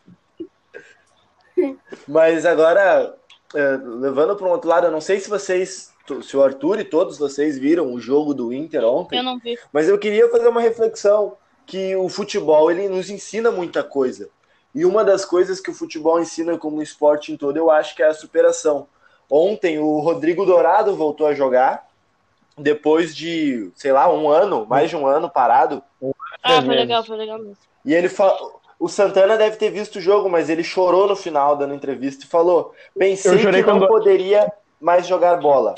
B: (laughs)
C: Mas agora, é, levando para um outro lado, eu não sei se vocês, se o Arthur e todos vocês viram o jogo do Inter ontem,
B: Eu não vi.
C: mas eu queria fazer uma reflexão que o futebol ele nos ensina muita coisa. E uma das coisas que o futebol ensina como esporte em todo, eu acho que é a superação. Ontem o Rodrigo Dourado voltou a jogar depois de, sei lá, um ano, mais de um ano parado.
B: Ah, foi legal, foi legal mesmo.
C: E ele fa... o Santana deve ter visto o jogo, mas ele chorou no final dando entrevista e falou: "Pensei
A: Eu
C: que
A: chorei
C: não
A: quando-
C: poderia mais jogar bola".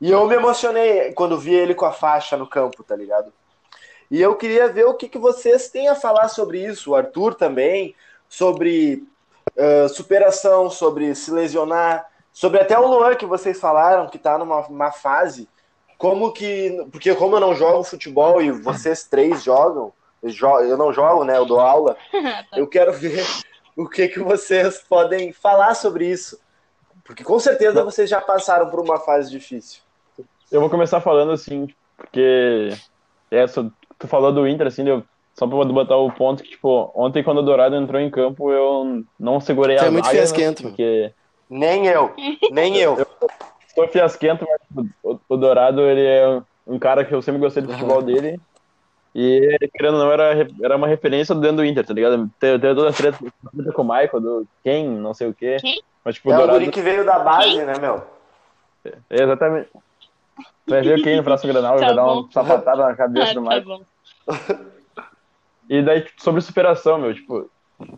C: E eu me emocionei quando vi ele com a faixa no campo, tá ligado? E eu queria ver o que, que vocês têm a falar sobre isso, o Arthur também, sobre ah, superação, sobre se lesionar, sobre até o Luan que vocês falaram que tá numa uma fase. Como que. Porque como eu não jogo futebol e vocês três jogam, eu eu não jogo, né? Eu dou aula. (laughs) Eu quero ver o que, que vocês podem falar sobre isso. Porque com certeza vocês já passaram por uma fase difícil.
A: Eu vou começar falando assim, porque essa, tu falou do Inter, assim, eu, só pra botar o ponto que, tipo, ontem quando o Dourado entrou em campo, eu não segurei
D: Tu
A: a
D: é muito
A: vaga,
D: fiasquento, meu.
A: porque
C: Nem eu. Nem eu.
A: Sou fiasquento, mas o, Dourado, ele é um cara que eu sempre gostei do futebol dele, e querendo ou não, era, era uma referência dentro do Inter, tá ligado? Teve, teve toda a treta com o Michael, do quem, não sei o quê,
B: Quem?
A: mas tipo, o
C: É o
A: Dourado...
C: guri que veio da base, né, meu?
A: É, exatamente. Vai ver quem no próximo Granal
B: Tá
A: vai dar uma sapatada na cabeça
B: Ah,
A: do
B: tá
A: Michael.
B: bom.
A: E daí, tipo, sobre superação, meu, tipo,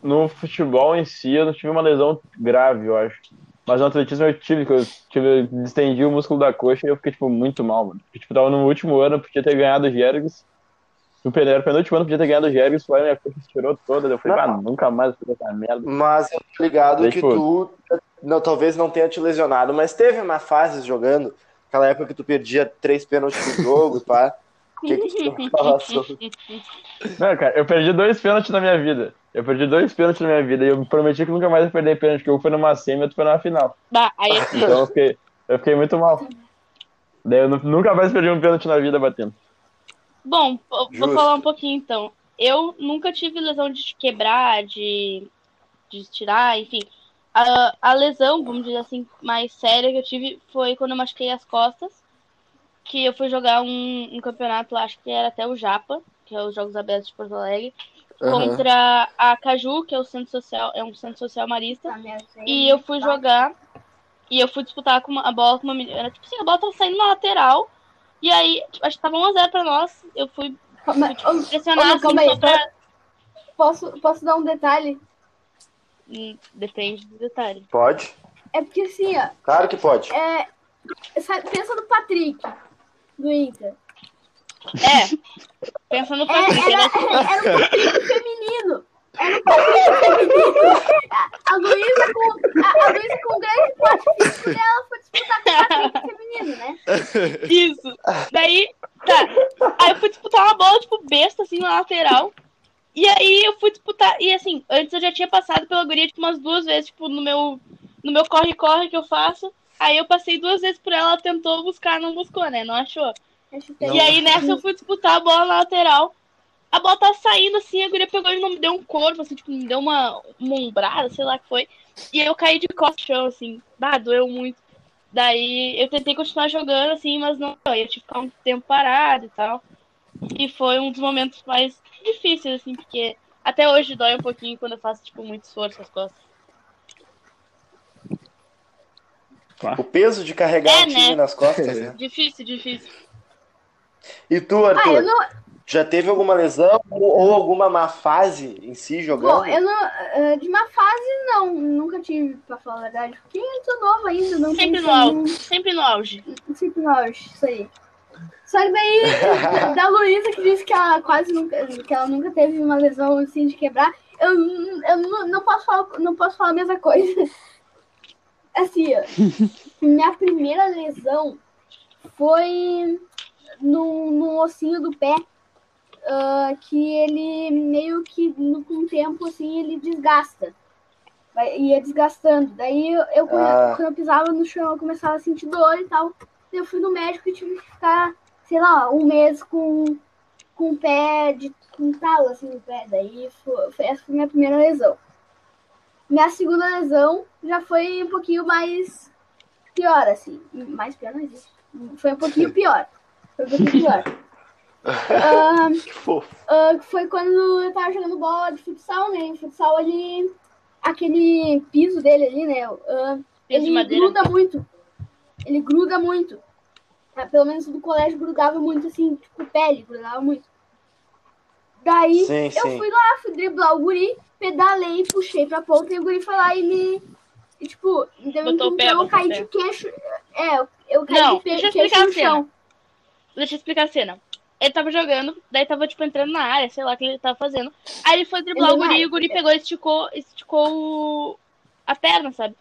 A: no futebol em si eu não tive uma lesão grave, eu acho. Mas no atletismo eu tive, que eu tive, distendi o músculo da coxa e eu fiquei, tipo, muito mal, mano. Porque, tipo, tava no último ano, eu podia ter ganhado o Jergs. No penúltimo ano, podia ter ganhado o Jergs, foi minha coxa estirou toda. daí Eu falei, ah, nunca mais vou fazer essa merda.
C: Mas eu tô ligado
A: Daí,
C: que
A: tipo-
C: tu não, talvez não tenha te lesionado, mas teve uma fase jogando, aquela época que tu perdia três pênaltis no jogo, (laughs) pá. Que, que? (laughs)
A: Não, cara, eu perdi dois pênaltis na minha vida. Eu perdi dois pênaltis na minha vida e eu prometi que nunca mais ia perder pênalti, porque um foi numa semi e outro foi numa final.
B: Bah, aí é
A: Então eu fiquei, eu fiquei muito mal. Daí eu nu- nunca mais perdi um pênalti na vida batendo.
B: Bom, vou vou
C: Justo.
B: falar um pouquinho então. Eu nunca tive lesão de quebrar, de, de tirar, enfim. A, a lesão, vamos dizer assim, mais séria que eu tive foi quando eu machuquei as costas. Que eu fui jogar um, um campeonato, acho que era até o Japa, que é os Jogos Abertos de Porto Alegre,
D: Aham.
B: contra a Caju, que é o centro social, é um centro social marista. E eu fui jogar. E eu fui disputar com uma, a bola com uma menina. Era tipo assim, a bola tava saindo na lateral. E aí, tipo, acho que tava 1x0 pra nós. Eu fui
E: Calma,
B: tipo,
E: calma
B: assim,
E: aí,
B: só pra.
E: posso, posso dar um detalhe?
B: Hum, Depende do detalhe.
C: Pode?
E: É porque assim, ó,
C: Claro que pode.
E: é, pensa no Patrick, do Inter.
B: É. Pensa no
E: É,
B: Patrick,
E: era,
B: ele é
E: era um Patrick feminino. Era um Patrick feminino. A, a Luísa com, a, a Luísa com grande porte físico dela foi disputar com o Patrick feminino, né?
B: Isso. Daí, tá. Aí eu fui disputar uma bola, tipo, besta, assim, na lateral. E aí eu fui disputar. E assim, antes eu já tinha passado pela guria, tipo, umas duas vezes, tipo, no meu. No meu corre-corre que eu faço. Aí eu passei duas vezes por ela, tentou buscar, não buscou, né? Não achou.
D: Não.
B: E aí nessa eu fui disputar a bola na lateral. A bola tava saindo assim, a guria pegou e não me deu um corpo, assim, tipo, me deu uma, uma ombrada, sei lá o que foi. E eu caí de costas no chão, assim, bah, doeu muito. Daí eu tentei continuar jogando, assim, mas não, eu tive que ficar um tempo parado e tal. E foi um dos momentos mais difíceis, assim, porque até hoje dói um pouquinho quando eu faço, tipo, muito esforço as costas.
C: O peso de carregar
B: É,
C: o time
B: né?
C: nas costas, né? (laughs)
B: Difícil, difícil.
C: E tu,
E: Ah,
C: Arthur,
E: não.
C: já teve alguma lesão ou, ou alguma má fase em si jogando?
E: Bom, eu não. eh, De uma fase, não. Nunca tive, pra falar a verdade. Porque eu tô nova ainda, não
B: Sempre no auge. Sempre no auge.
E: Sempre no auge, isso aí. Só que daí, (laughs) da Luísa que disse que ela quase nunca, que ela nunca teve uma lesão assim de quebrar, eu, eu não, não, posso falar, não posso falar a mesma coisa. Assim, minha primeira lesão foi no, no ossinho do pé, ah, que ele meio que no, com o tempo assim ele desgasta. Vai- Ia desgastando. Daí eu, eu, quando,
C: Ah.
E: quando eu pisava no chão, eu começava a sentir dor e tal. Eu fui no médico e tive que ficar, sei lá, um mês com, com o pé de com talo assim no pé. Daí foi, foi- essa foi a minha primeira lesão. Minha segunda lesão já foi um pouquinho mais pior, assim. Mais pior não existe. Foi um pouquinho pior. Foi um pouquinho pior. (laughs) Ah,
C: Que fofo.
E: ah, foi quando eu tava jogando bola de futsal, né? E futsal ali, aquele piso dele ali, né?
B: de
E: ele gruda muito. Ele gruda muito. Ah, Pelo menos do colégio grudava muito, assim, tipo, pele, grudava muito. Daí
C: Sim,
E: eu
C: sim.
E: fui lá, fui driblar o guri, pedalei, puxei pra ponta e o guri foi lá e me. E, tipo, deu um
B: Botou o pé,
E: empurrão, eu caí
B: pé.
E: de queixo. É, eu, eu caí
B: Não,
E: de pe-
B: deixa eu
E: queixo
B: explicar
E: no chão.
B: Deixa eu explicar a cena. Ele tava jogando, daí tava, tipo, entrando na área, sei lá o que ele tava fazendo. Aí ele foi driblar
E: Ele
B: o guri
E: área.
B: e o guri pegou e esticou, esticou o- a perna, sabe?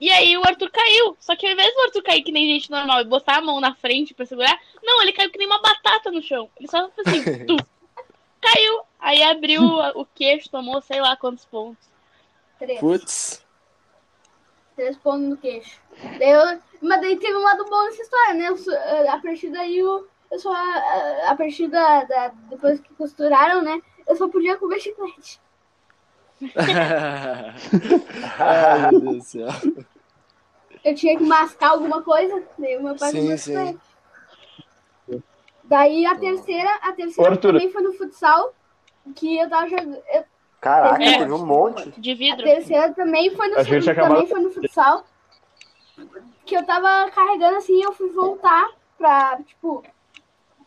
B: E aí o Arthur caiu. Só que ao invés do Arthur cair que nem gente normal e botar a mão na frente pra segurar, não, ele caiu que nem uma batata no chão. Ele só fez assim, tum. (laughs) caiu. Aí abriu o queixo, tomou sei lá quantos pontos.
E: Três.
D: Putz.
E: Três pontos no queixo. Daí eu- mas daí teve um lado bom nessa história, né? Eu a partir daí eu, eu só. A, a partir da, da- Depois que costuraram, né? Eu só podia comer chiclete. (laughs)
D: Ai, meu Deus do céu.
E: Eu tinha que mascar alguma coisa, daí o meu pai
D: Sim,
E: comeu
D: sim.
E: chiclete. Daí a terceira, a terceira
A: Arthur.
E: também foi no futsal, que eu tava jogando. eu-
C: Caraca,
B: É.
C: teve um monte.
B: De
E: A
B: vidro.
E: terceira também foi no,
A: A gente
E: também
A: acabou-
E: foi no futsal. Que eu tava carregando assim, eu fui voltar pra, tipo,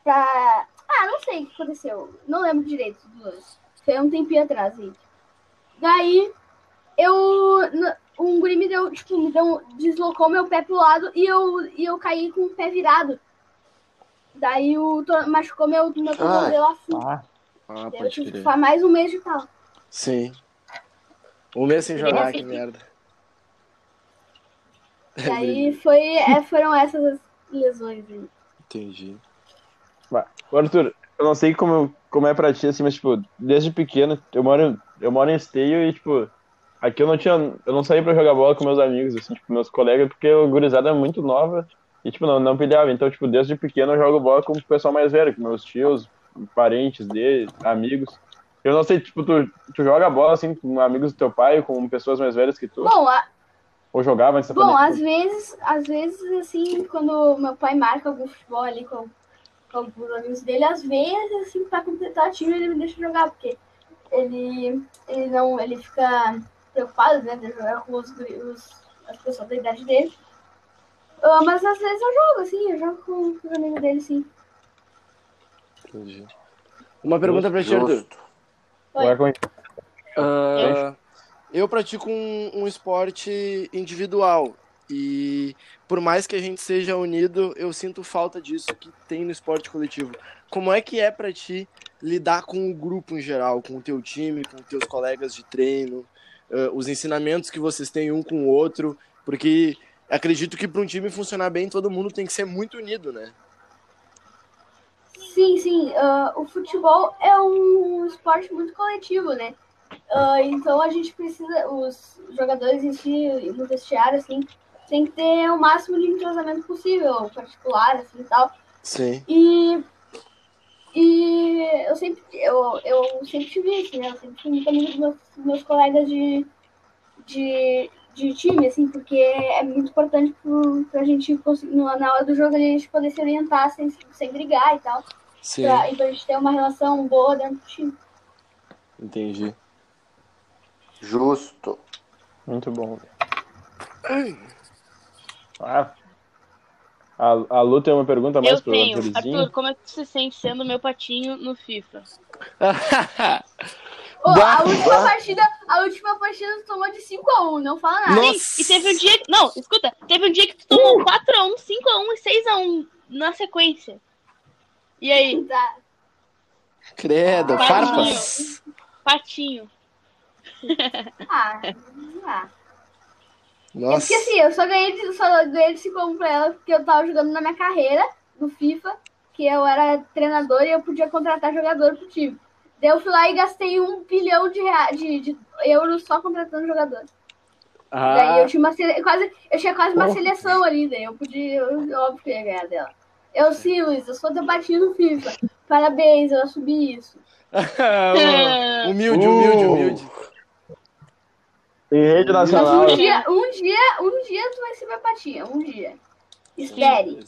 E: pra. Ah, não sei o que aconteceu. Não lembro direito do lance. Foi um tempinho atrás aí. Daí eu. Um guri me deu, tipo, me deu. Deslocou meu pé pro lado e eu, e eu caí com o pé virado. Daí o, machucou meu, meu tornozelo assim.
A: Ah,
D: Ah,
E: eu tive que ficar mais um mês de tal.
D: Sim. Um mês sem jogar, que merda. (laughs)
E: Daí foi, é, foram essas as lesões aí.
D: Entendi.
A: Ô, Arthur, eu não sei como, como é pra ti, assim, mas, tipo, desde pequeno, eu moro, eu moro em Esteio e, tipo, aqui eu não tinha, eu não saía pra jogar bola com meus amigos, assim, tipo, meus colegas, porque a gurizada é muito nova e, tipo, não, não pilhava. Então, tipo, desde pequeno eu jogo bola com o pessoal mais velho, com meus tios, parentes dele, amigos. Eu não sei, tipo, tu, tu joga bola, assim, com amigos do teu pai, com pessoas mais velhas que tu?
E: Bom, a-
A: Ou jogava antes da
E: Bom,
A: pandemia?
E: às vezes, às vezes, assim, quando meu pai marca algum futebol ali com, com alguns amigos dele, às vezes, assim, pra completar o time, ele me deixa jogar, porque ele, ele não, ele fica preocupado, né, de jogar com os, os- as pessoas da idade dele. Ah, mas às vezes eu jogo, assim, eu jogo com, com os amigos dele, sim.
D: Entendi. Uma pergunta pra ti, Arthur.
E: Oi.
D: Ah, eu pratico um, um esporte individual e por mais que a gente seja unido, eu sinto falta disso que tem no esporte coletivo. Como é que é pra ti lidar com o grupo em geral, com o teu time, com teus colegas de treino, ah, os ensinamentos que vocês têm um com o outro? Porque acredito que para um time funcionar bem, todo mundo tem que ser muito unido, né?
E: Sim, sim. ah, o futebol é um esporte muito coletivo, né? Ah, então a gente precisa, os jogadores em si, no vestiário, assim, tem que ter o máximo de entrosamento possível, particular, assim e tal.
D: Sim.
E: E, e eu sempre, eu, eu sempre tive isso, né? Eu sempre fui muito amigo dos meus, meus colegas de, de, de time, assim, porque é muito importante pro, pra gente conseguir, na hora do jogo a gente poder se orientar sem, sem brigar e tal.
D: Sim,
E: Pra, e pra gente ter uma relação boa dentro do time.
D: entendi.
C: Justo.
A: Muito bom. Ah, a, a Lu tem uma pergunta mais
B: Eu
A: pro
B: tenho.
A: Arthurzinho.
B: Arthur, como é que tu se sente sendo meu patinho no FIFA? (laughs)
E: Ô, a última partida, a última partida tu tomou de 5x1, não fala nada.
D: Nossa.
B: Sim, e teve um dia. que- Não, escuta, teve um dia que tu tomou 4x1, 5x1 e 6x1 na sequência. E aí,
E: Tá.
D: Credo,
B: Patinho.
D: farpas.
B: patinho.
E: Ah, (laughs) ah. É
D: Nossa.
E: porque assim, eu só ganhei de, só ganhei de 5x1 pra ela porque eu tava jogando na minha carreira, no FIFA, que eu era treinador e eu podia contratar jogador pro time. Daí eu fui lá e gastei um bilhão de, rea- de, de euros só contratando jogador. Daí
D: Ah,
E: eu tinha uma sele... quase, eu tinha quase uma
D: Porra.
E: seleção ali, daí eu podia, eu, óbvio que eu ia ganhar dela. Eu sim, Luiz, eu sou teu patinho no FIFA. Parabéns, eu assumi isso. (laughs)
D: humilde, humilde, humilde.
A: Em rede
E: Mas
A: nacional.
E: um dia, um dia, um dia tu vai ser minha patinha, um dia. Espere.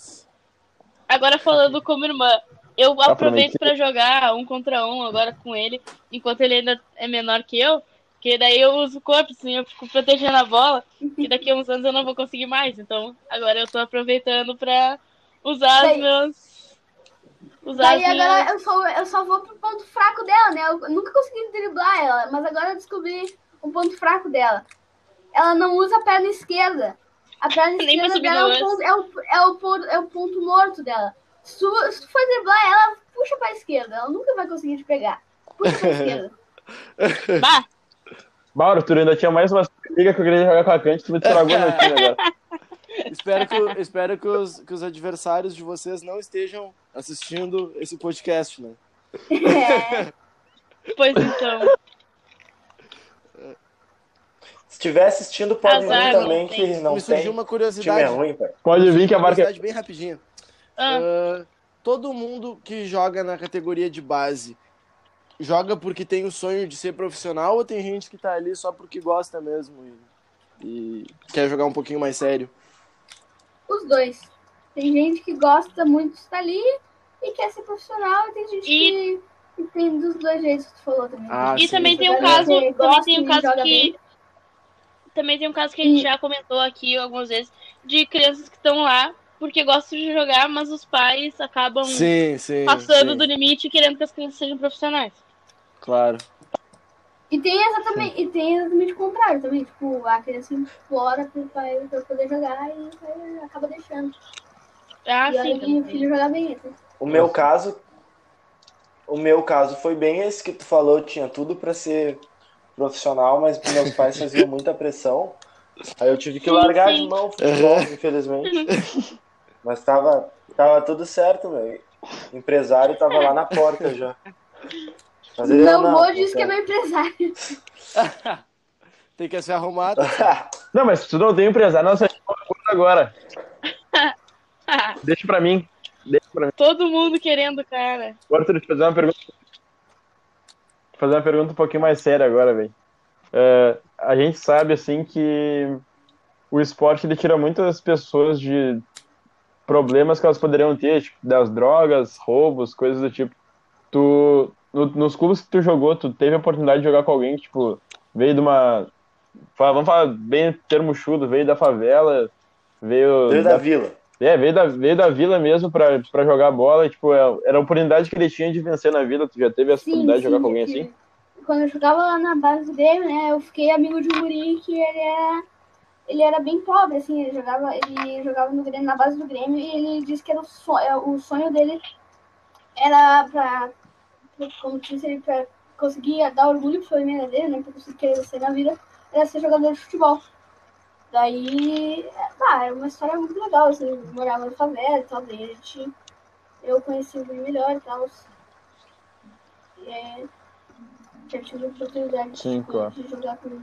B: Agora falando como irmã, eu
A: Tá
B: aproveito pra jogar um contra um agora com ele, enquanto ele ainda é menor que eu, que daí eu uso o corpo, assim, eu fico protegendo a bola, que daqui a uns anos eu não vou conseguir mais. Então, agora eu tô aproveitando pra usar os
E: Daí-
B: meus. Usar
E: Daí
B: as minhas...
E: agora eu só, eu só vou pro ponto fraco dela, né? Eu nunca consegui driblar ela, mas agora eu descobri um ponto fraco dela. Ela não usa a perna esquerda. A perna (laughs) esquerda dela é o, ponto, é, o, é, o, ponto- é o ponto morto dela. Se tu, se tu for driblar ela, puxa pra esquerda. Ela nunca vai conseguir te pegar. Puxa pra esquerda. (laughs)
B: Bah,
A: Bah, Arthur, ainda tinha mais uma liga que eu queria jogar com a Cante, tu me estragou meu time agora. (laughs)
D: Espero, que, espero que, os, que os adversários de vocês não estejam assistindo esse podcast, né?
E: É. (laughs)
B: pois então.
C: Se estiver assistindo, pode
B: Azar,
C: vir
B: não
C: também que não
D: Me surgiu
C: tem.
D: uma
C: time
D: curiosidade.
C: é ruim, pai.
A: Pode vir que a
D: Uma
A: marca é
D: curiosidade bem rapidinha.
B: Ah,
D: Ah, todo mundo que joga na categoria de base joga porque tem o sonho de ser profissional ou tem gente que tá ali só porque gosta mesmo e, e quer jogar um pouquinho mais sério?
E: Os dois. Tem gente que gosta muito de estar ali e quer ser profissional, e tem gente
B: E-
E: que, que tem dos dois jeitos que tu falou também.
D: Ah,
B: e
D: sim.
B: também tem um
E: Agora
B: caso,
E: você
B: também tem um
E: e
B: caso que
E: bem.
B: também tem um caso que a gente
E: E-
B: já comentou aqui algumas vezes de crianças que estão lá porque gostam de jogar, mas os pais acabam
D: Sim, sim.
B: passando
D: sim,
B: do limite e querendo que as crianças sejam profissionais.
D: Claro.
E: E tem exatamente, e tem exatamente o contrário também. Tipo, a criança implora pro pai pra poder jogar e o pai acaba deixando.
B: Ah,
E: e
B: sim.
E: o filho joga bem. Assim.
C: O meu caso. O meu caso foi bem esse que tu falou, tinha tudo pra ser profissional, mas meus pais faziam muita pressão. Aí eu tive que
B: Sim,
C: largar
B: sim.
C: de mão infelizmente. (laughs) Mas tava, tava tudo certo, meu. O empresário tava lá na porta já. Mas ele
E: Não,
C: não,
E: vou
C: não
E: diz que é meu empresário. (laughs)
D: Tem que ser arrumado. (laughs)
A: Não, mas se tu não tem empresário, coisa agora. (laughs) Deixa pra mim. Deixa pra mim.
B: Todo mundo querendo, cara.
A: Arthur, deixa eu fazer uma pergunta. Vou fazer uma pergunta um pouquinho mais séria agora, velho. É, a gente sabe, assim, que o esporte ele tira muitas pessoas de problemas que elas poderiam ter, tipo, das drogas, roubos, coisas do tipo. Tu, no- nos clubes que tu jogou, tu teve a oportunidade de jogar com alguém que, tipo, veio de uma. fala- Vamos falar bem termo chudo, veio da favela, veio.
C: Veio da vila.
A: É, veio da, veio da vila mesmo pra, pra jogar bola, e, tipo, é- era a oportunidade que ele tinha de vencer na vida. Tu já teve essa oportunidade de jogar com alguém assim?
E: Quando eu jogava lá na base do Grêmio, né, eu fiquei amigo de um guri que ele era, ele era bem pobre, assim, ele jogava, ele jogava no Grêmio, na base do Grêmio, e ele disse que era o, sonho, o sonho dele era pra, como disse ele, pra conseguir dar orgulho pra família dele, né, pra conseguir crescer na vida, era ser jogador de futebol. Daí, ah, era uma história muito legal, assim, ele morava na favela e tal, daí a gente, eu conheci o guri melhor e tal. E é, já tive a oportunidade
A: Sim,
E: de,
A: claro.
E: de jogar com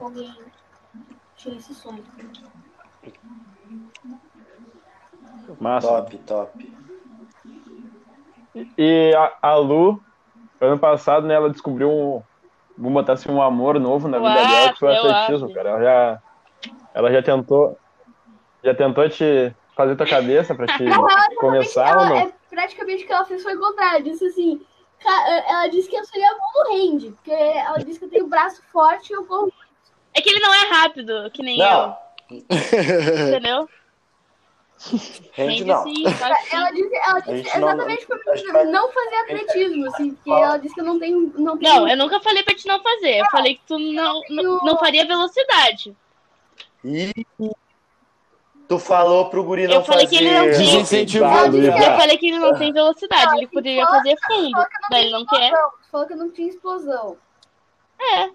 E: alguém tinha esse sonho.
A: Massa.
C: Top, top.
A: E a, a Lu, ano passado, né, ela descobriu um. Vamos botar assim, um amor novo na vida dela, que foi o atletismo,
B: acho.
A: cara. Ela já, ela já tentou. Já tentou te fazer tua cabeça pra te (laughs) começar ou
E: ela,
A: não?
E: é, praticamente o que ela fez foi o contrário. Disse assim, ela disse que eu seria bom no hand, porque ela disse que eu tenho braço forte e eu corro.
B: É que ele não é rápido, que nem
C: Não,
B: eu, entendeu? (laughs)
C: rende não.
B: sim, sabe?
E: Ela disse, ela disse
C: gente não-
E: exatamente pra mim
C: vai-
E: não fazer atletismo, assim, porque ela disse que eu não tenho. Não, tenho,
B: Não, eu nunca falei pra te não fazer. Eu falei que tu não, não, não faria velocidade.
C: E tu falou pro guri não
B: Eu falei que ele não
C: fazer-
B: tinha.
D: Desincentivado.
B: Eu falei que ele não tem velocidade, ele poderia fazer fundo. Mas ele não quer.
E: Falou que eu não tinha explosão.
B: É.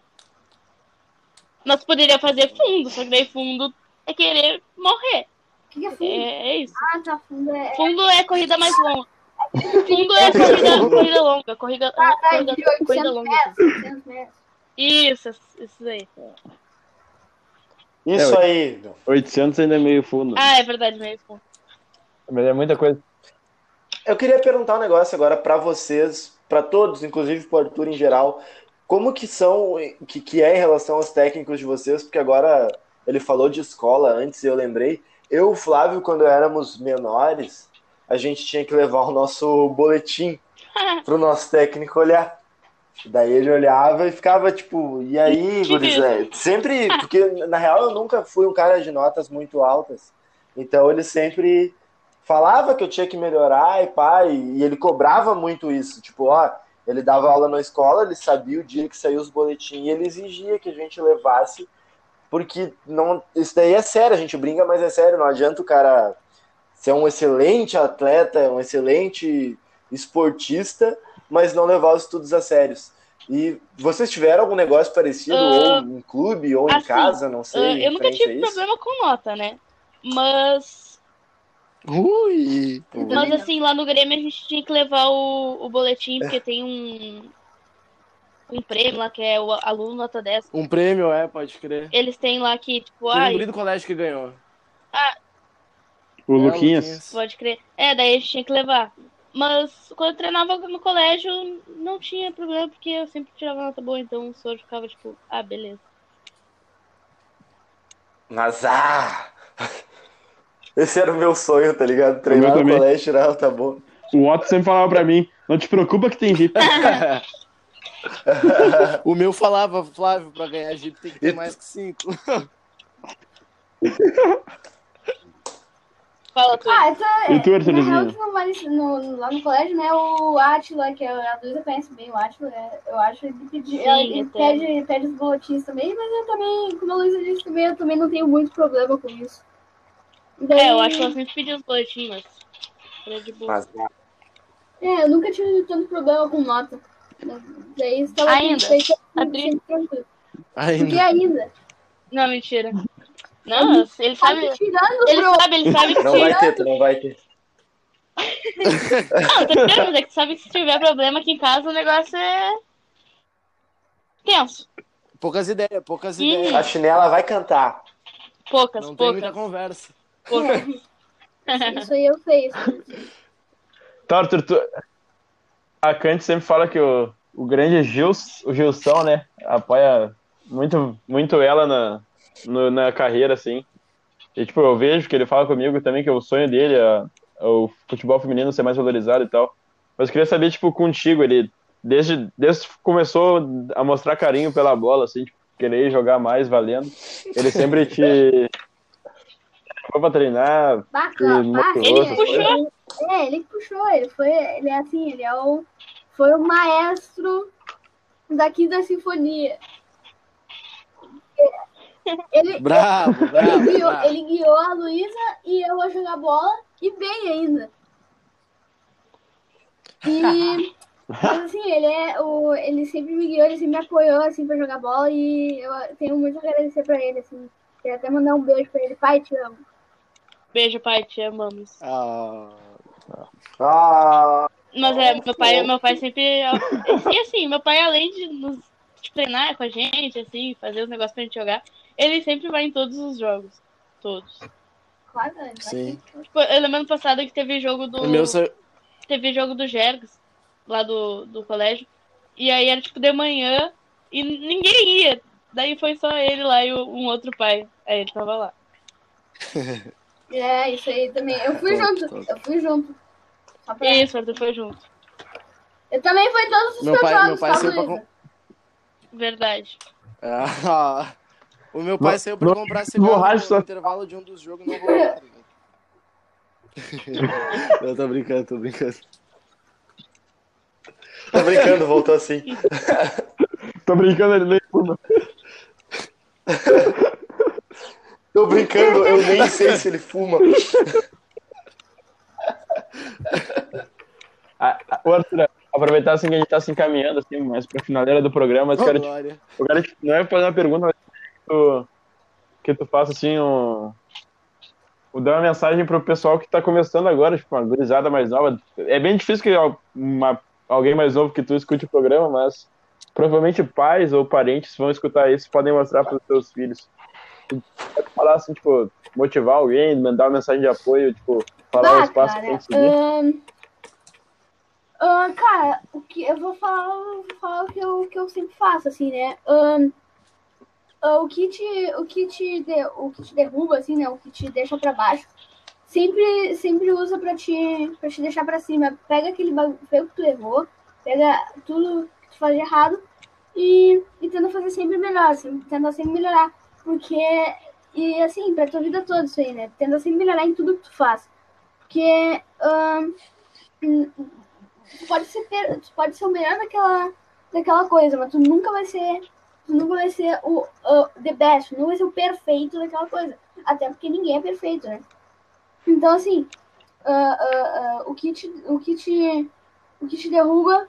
B: Mas poderia fazer fundo, só que daí fundo é querer morrer.
E: O que, é fundo?
B: É, é isso.
E: Ah, tá, fundo é.
B: Fundo é corrida mais longa. Fundo é corrida, corrida longa. Corrida,
E: Ah, tá,
B: corrida, corrida
E: 800
B: longa.
E: metros, 800 metros.
B: Isso, isso aí.
C: Isso
A: É,
C: aí, meu.
A: 800 ainda é meio fundo.
B: Ah, é verdade mesmo.
A: Mas é muita coisa.
C: Eu queria perguntar um negócio agora pra vocês, pra todos, inclusive pro Arthur em geral. Como que são, que, que é em relação aos técnicos de vocês? Porque agora ele falou de escola antes e eu lembrei. Eu o Flávio, quando éramos menores, a gente tinha que levar o nosso boletim (laughs) pro nosso técnico olhar. Daí ele olhava e ficava tipo, e aí, gurizé? Sempre, (laughs) porque na real eu nunca fui um cara de notas muito altas. Então ele sempre falava que eu tinha que melhorar e pá, e, e ele cobrava muito isso. Tipo, ó, ele dava aula na escola, ele sabia o dia que saiu os boletins e ele exigia que a gente levasse, porque não, isso daí é sério, a gente brinca, mas é sério, não adianta o cara ser um excelente atleta, um excelente esportista, mas não levar os estudos a sérios. E vocês tiveram algum negócio parecido,
B: Ah,
C: ou em clube, ou em
B: assim,
C: casa, não sei.
B: Ah, eu nunca tive problema com nota, né? Mas,
D: Ui!
B: mas assim, lá no Grêmio a gente tinha que levar o, o boletim, porque tem um, um prêmio lá que é o aluno nota 10.
D: Um prêmio, é, pode crer.
B: Eles têm lá que, tipo, ai,
D: guri do colégio que ganhou.
A: O
D: É,
A: Luquinhas.
B: pode crer. É, daí a gente tinha que levar. Mas quando eu treinava no colégio, não tinha problema, porque eu sempre tirava nota boa, então o senhor ficava tipo, ah, beleza.
C: Mas, ah! Esse era o meu sonho, tá ligado? Treinar no colégio, tirar nota boa.
A: O Otto sempre falava pra mim: não te preocupa que tem Jeep. (laughs)
D: O meu falava, Flávio, pra ganhar Jeep tem que ter mais que cinco.
B: Fala (laughs) tu.
E: Ah, então,
A: E tu,
E: no, Maurício- no, lá no colégio, né, o Atila, que a a Luísa conhece bem o Atila, né, eu acho, ele, pedi,
B: Sim,
E: ele
B: até.
E: pede, pede os boletins também, mas eu também, como a Luísa disse também, eu também não tenho muito problema com isso. Daí,
B: É, eu acho que ela sempre pediu os boletins, mas. Era de boa.
C: Mas, ah,
E: É, eu nunca tive tanto problema com nota. Daí estava
B: Ainda?
E: daí
B: Adri?
E: tranquilo. Porque
D: Ainda.
E: ainda.
B: Não, mentira. Não, ele
E: Tá
B: sabe.
E: me tirando,
B: Ele
E: bro.
B: sabe, ele sabe que
C: não
B: se.
C: vai ter, tu não vai ter.
B: Não, tô dizendo, mas é que sabe que se tiver problema aqui em casa, o negócio é. Tenso.
D: Poucas ideias, poucas
B: Ih.
D: ideias.
C: A chinela vai cantar.
B: Poucas,
D: Não tem
B: poucas.
D: muita conversa.
B: Poucas.
E: Isso aí eu sei. sei.
A: Tá, tu... a Kant sempre fala que o, o grande o Gilson, né, apoia muito, muito ela na, no- na carreira, assim. E, tipo, eu vejo que ele fala comigo também que o sonho dele é, é o futebol feminino ser mais valorizado e tal. Mas eu queria saber, tipo, contigo, ele desde, desde que começou a mostrar carinho pela bola, assim, tipo, querer jogar mais valendo, ele sempre te foi pra treinar,
E: Bacana,
A: Ele
B: Ele puxou.
E: É, ele puxou, ele foi, ele é assim, ele é o, foi o maestro da Quinta Sinfonia. Ele,
D: Bravo, (laughs) bravo,
E: ele, guiou,
D: bravo.
E: ele guiou a Luísa e eu a jogar bola, e bem ainda. E, mas assim, ele é o, ele sempre me guiou, ele sempre me apoiou, assim, pra jogar bola, e eu tenho muito a agradecer pra ele, assim. Queria até mandar um beijo pra ele, pai, te amo.
B: Beijo, pai, te amamos.
D: Ah,
C: Ah,
B: Mas é, meu pai, meu pai sempre. E assim, meu pai, além de nos treinar com a gente, assim, fazer os negócios pra gente jogar, ele sempre vai em todos os jogos. Todos.
E: Claro, né?
D: Sim.
B: Tipo, eu lembro ano passado que teve jogo do.
D: o meu
B: Teve jogo do Jergs, lá do, do colégio. E aí era tipo de manhã e ninguém ia. Daí foi só ele lá e um outro pai. Aí ele tava lá. (laughs)
E: É, isso aí também. Eu fui
D: Top,
E: junto,
D: top.
E: eu fui junto. Pra...
B: Isso, Arthur foi junto.
E: Eu também fui todos os
D: Meu pai-
E: jogos,
D: meu pai
E: tá,
D: saiu pra
E: Luísa?
B: Verdade.
D: Ah, o meu pai
A: Não-
D: saiu pra
A: não-
D: comprar cigarro
A: borracha
D: no, intervalo de um dos jogos e (laughs) não voltou. Eu tô brincando, tô brincando.
C: Tô brincando, voltou assim.
A: Tô brincando, ele nem. (laughs)
C: Tô brincando, eu nem sei se ele fuma.
A: Ah, ah, Arthur, aproveitar assim que a gente tá se encaminhando assim, mais pra finaleira do programa, mas
D: Ô,
A: quero te. Eu quero, te- não é fazer uma pergunta, mas que tu, que tu faça assim um. o Dar uma mensagem pro pessoal que tá começando agora, tipo, uma gurizada mais nova. É bem difícil que uma- alguém mais novo que tu escute o programa, mas provavelmente pais ou parentes vão escutar isso podem mostrar pros seus filhos. Pode falar assim, tipo, motivar alguém, mandar uma mensagem de apoio, tipo, falar
E: Bah,
A: os passos que
E: cara,
A: tem que
E: ahn, ahn, cara, o que eu vou falar, vou falar o que eu, o que eu sempre faço, assim, né? Ahn, ah, o que te, o que te, de- o que te derruba, assim, né? O que te deixa pra baixo, sempre, sempre usa pra te, pra te deixar pra cima. Pega aquele bagulho o que tu errou, pega tudo que tu faz de errado e, e tenta fazer sempre melhor, sempre, tenta sempre melhorar. Porque, e assim, pra tua vida toda isso aí, né? Tenta sempre melhorar em tudo que tu faz. Porque tu pode ser tu pode ser o melhor daquela, daquela coisa, mas tu nunca vai ser tu nunca vai ser o o the best, nunca vai ser o perfeito daquela coisa. Até porque ninguém é perfeito, né? Então assim, ah, ah, o que te o que te o que te derruba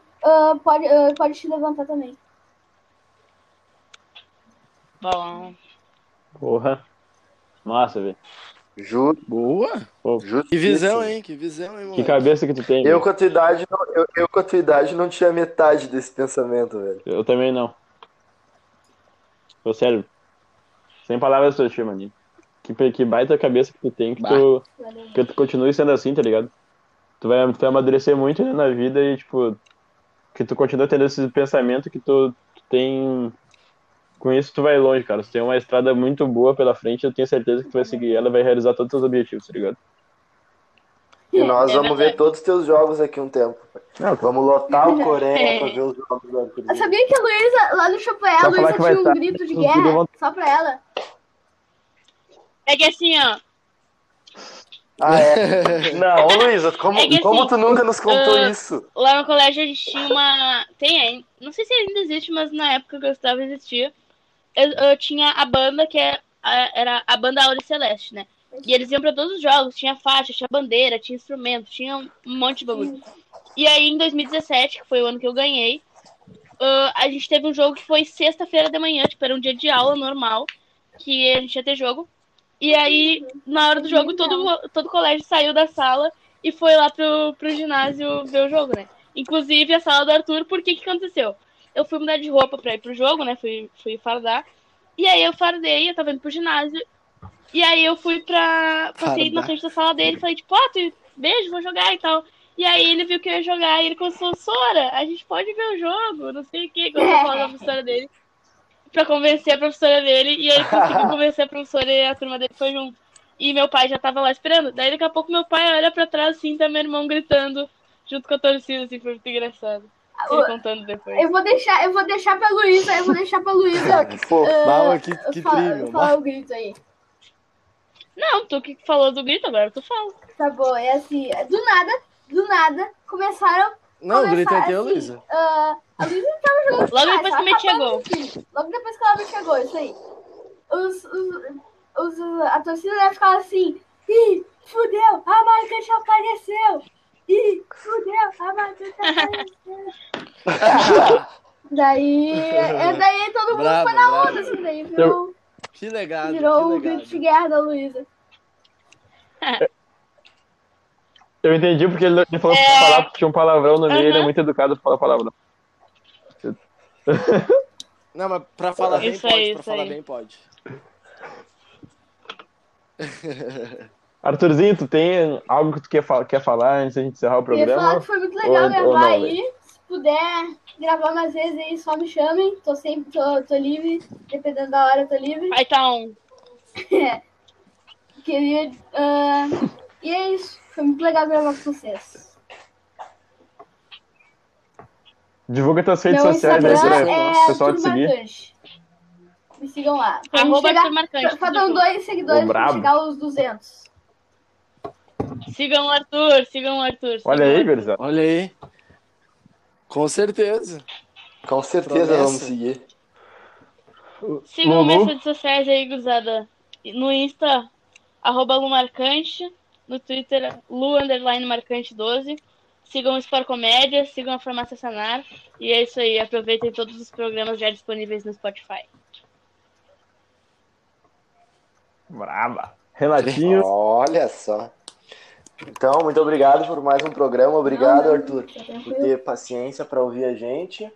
E: pode pode te levantar também.
B: Bom.
A: Porra. Nossa, velho.
C: Juro,
D: Boa!
A: Pô.
D: Que visão, hein? Que visão, hein,
A: Que
D: moleque?
A: cabeça que tu tem.
C: Eu
A: velho.
C: com a tua idade, não- eu, eu com a tua idade não tinha metade desse pensamento, velho.
A: Eu também não. Tô sério. Sem palavras pra ti, maninho. Que, que baita cabeça que tu tem, que
D: Bah.
A: tu, que tu continue sendo assim, tá ligado? Tu vai, tu vai amadurecer muito né, na vida e, tipo, que tu continua tendo esse pensamento que tu, tu tem. Com isso, tu vai longe, cara. Tu tem uma estrada muito boa pela frente, eu tenho certeza que tu vai seguir ela e vai realizar todos os teus objetivos, tá ligado?
C: E nós
B: É
C: vamos
B: verdade.
C: ver todos os teus jogos aqui um tempo.
A: Não,
C: Vamos lotar o Coreia
B: É.
C: pra ver os jogos do Arthur.
E: Eu sabia que a Luísa, lá no Chopeé, a
A: falar
E: Luísa tinha um
A: tá-
E: grito de guerra só pra ela.
B: É que assim, ó.
C: Ah, é? (laughs) Não, Luísa, como,
B: É
C: como
B: assim,
C: tu nunca nos contou
B: ah,
C: isso?
B: Lá no colégio a gente tinha uma. Tem ainda. Não sei se ainda existe, mas na época que eu estava existia. Eu, eu tinha a banda que é, a- era a banda Aure Celeste, né? E eles iam pra todos os jogos, tinha faixa, tinha bandeira, tinha instrumento, tinha um monte de bagulho. E aí em 2017, que foi o ano que eu ganhei, ah, a gente teve um jogo que foi sexta-feira de manhã, tipo, era um dia de aula normal, que a gente ia ter jogo. E aí, na hora do jogo, todo, todo colégio saiu da sala e foi lá pro, pro ginásio ver o jogo, né? Inclusive a sala do Arthur, por que que aconteceu? Eu fui mudar de roupa pra ir pro jogo, né? Fui, fui fardar. E aí eu fardei, eu tava indo pro ginásio. E aí eu fui pra. Passei na frente da sala dele e falei, tipo, ó, tu, beijo, vou jogar e tal. E aí ele viu que eu ia jogar e ele começou, Sora, a gente pode ver o jogo, não sei o que, começou a falar da história dele. pra convencer a professora dele, e ele conseguiu convencer a professora e a turma dele foi junto. E meu pai já tava lá esperando. Daí daqui a pouco meu pai olha pra trás assim, tá meu irmão gritando junto com a torcida, assim, foi muito engraçado. Ele contando depois.
E: Eu vou deixar, eu vou deixar pra Luísa, eu vou deixar pra Luísa.
C: Que fofo.
E: ah,
D: Bala, que, que
E: fala,
D: tri, meu.
E: fala o grito aí.
B: Não, tu que falou do grito, agora tu fala.
E: Tá bom, é assim, do nada, do nada, começaram.
D: Não, o grito é
E: começar
D: teu,
E: assim,
D: Luísa.
E: ah, a Luísa tava jogando
B: Logo depois que
E: acabando
B: chegou.
E: Logo depois que ela me chegou, isso aí. Os, os, os, a torcida deve ficar assim, ih, fudeu, a marcante apareceu. Ih, fudeu, a marcante apareceu. (laughs) daí, é, daí todo mundo
D: Bravo,
E: foi na
D: bravo.
E: onda, assim, daí virou,
D: Que legado,
E: virou o grito de guerra da Luísa. (laughs)
A: Eu entendi porque ele falou
B: É.
A: pra falar porque tinha um palavrão no meio, ele é muito educado pra falar palavrão. (laughs)
D: Não, mas pra falar bem
B: Isso
D: pode,
B: aí,
D: pra
B: isso
D: falar
B: aí.
D: bem pode.
A: Arthurzinho, tu tem algo que tu quer, fa- quer falar antes da gente encerrar o
E: Eu ia falar
A: programa?
E: que foi muito legal
A: Ou-
E: gravar
A: ou não,
E: aí. Se puder gravar mais vezes aí, só me chamem. Tô sempre, tô, tô livre. Dependendo da hora, eu tô livre.
B: Aí tá um. (laughs)
E: Queria. ah, e é isso. Foi muito legal gravar com vocês.
A: Divulga tuas redes
E: Meu
A: sociais aí pra
E: é
A: o pessoal te seguir.
E: Marcante. Me sigam lá. Pra
B: Arroba
E: chegar-
B: Marcante.
E: Faltam dois seguidores pra
A: brabo.
E: chegar aos 200.
B: Sigam o Arthur, sigam o Arthur.
A: Olha
B: sigam
A: aí,
B: o Arthur.
A: gurizada.
D: Olha aí. Com certeza.
C: Com certeza
D: Promessa.
C: vamos seguir.
B: Sigam minhas
A: Lulu,
B: redes sociais aí, gurizada. No Insta, arroba Lumarcante. No Twitter, Lu underline Marcante 12. Sigam o Sport Comédia, sigam a Farmácia Sanar. E é isso aí. Aproveitem todos os programas já disponíveis no Spotify.
A: braba. Renatinho,
C: Olha só. Então, muito obrigado por mais um programa. Obrigado,
E: Não, não,
C: Arthur,
E: tá
C: por ter paciência para ouvir a gente.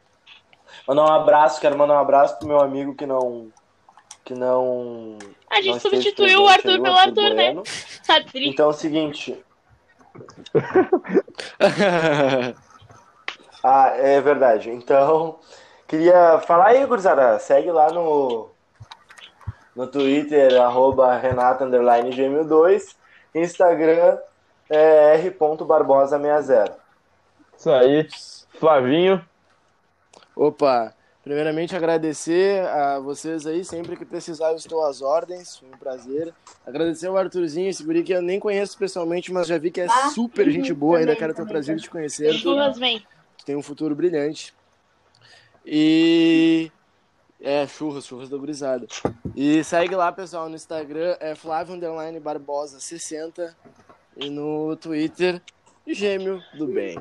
C: Mandar um abraço, quero mandar um abraço pro meu amigo que não. Que não.
B: A gente
C: não
B: substituiu o Arthur
C: aí,
B: pelo Arthur, né?
C: Bueno.
B: Adri.
C: Então é o seguinte. (laughs) Ah, é verdade. Então, queria falar aí, gurizada. Segue lá no, no Twitter, arroba Renata underline gêmeo 2. Instagram é r.barbosa60.
A: isso aí. Flavinho,
D: Opa, primeiramente agradecer a vocês aí, sempre que precisar eu estou às ordens, foi um prazer. Agradecer ao Arthurzinho, esse guri que eu nem conheço pessoalmente, mas já vi que é
E: Ah,
D: super
E: uhum,
D: gente boa, ainda
E: também,
D: quero ter o prazer de te conhecer.
B: Churras vem.
D: Tu tem um futuro brilhante. E. É, churras, churras da gurizada. E segue lá, pessoal, no Instagram, é Flávio Underline Barbosa 60 e no Twitter, Gêmeo do Bem.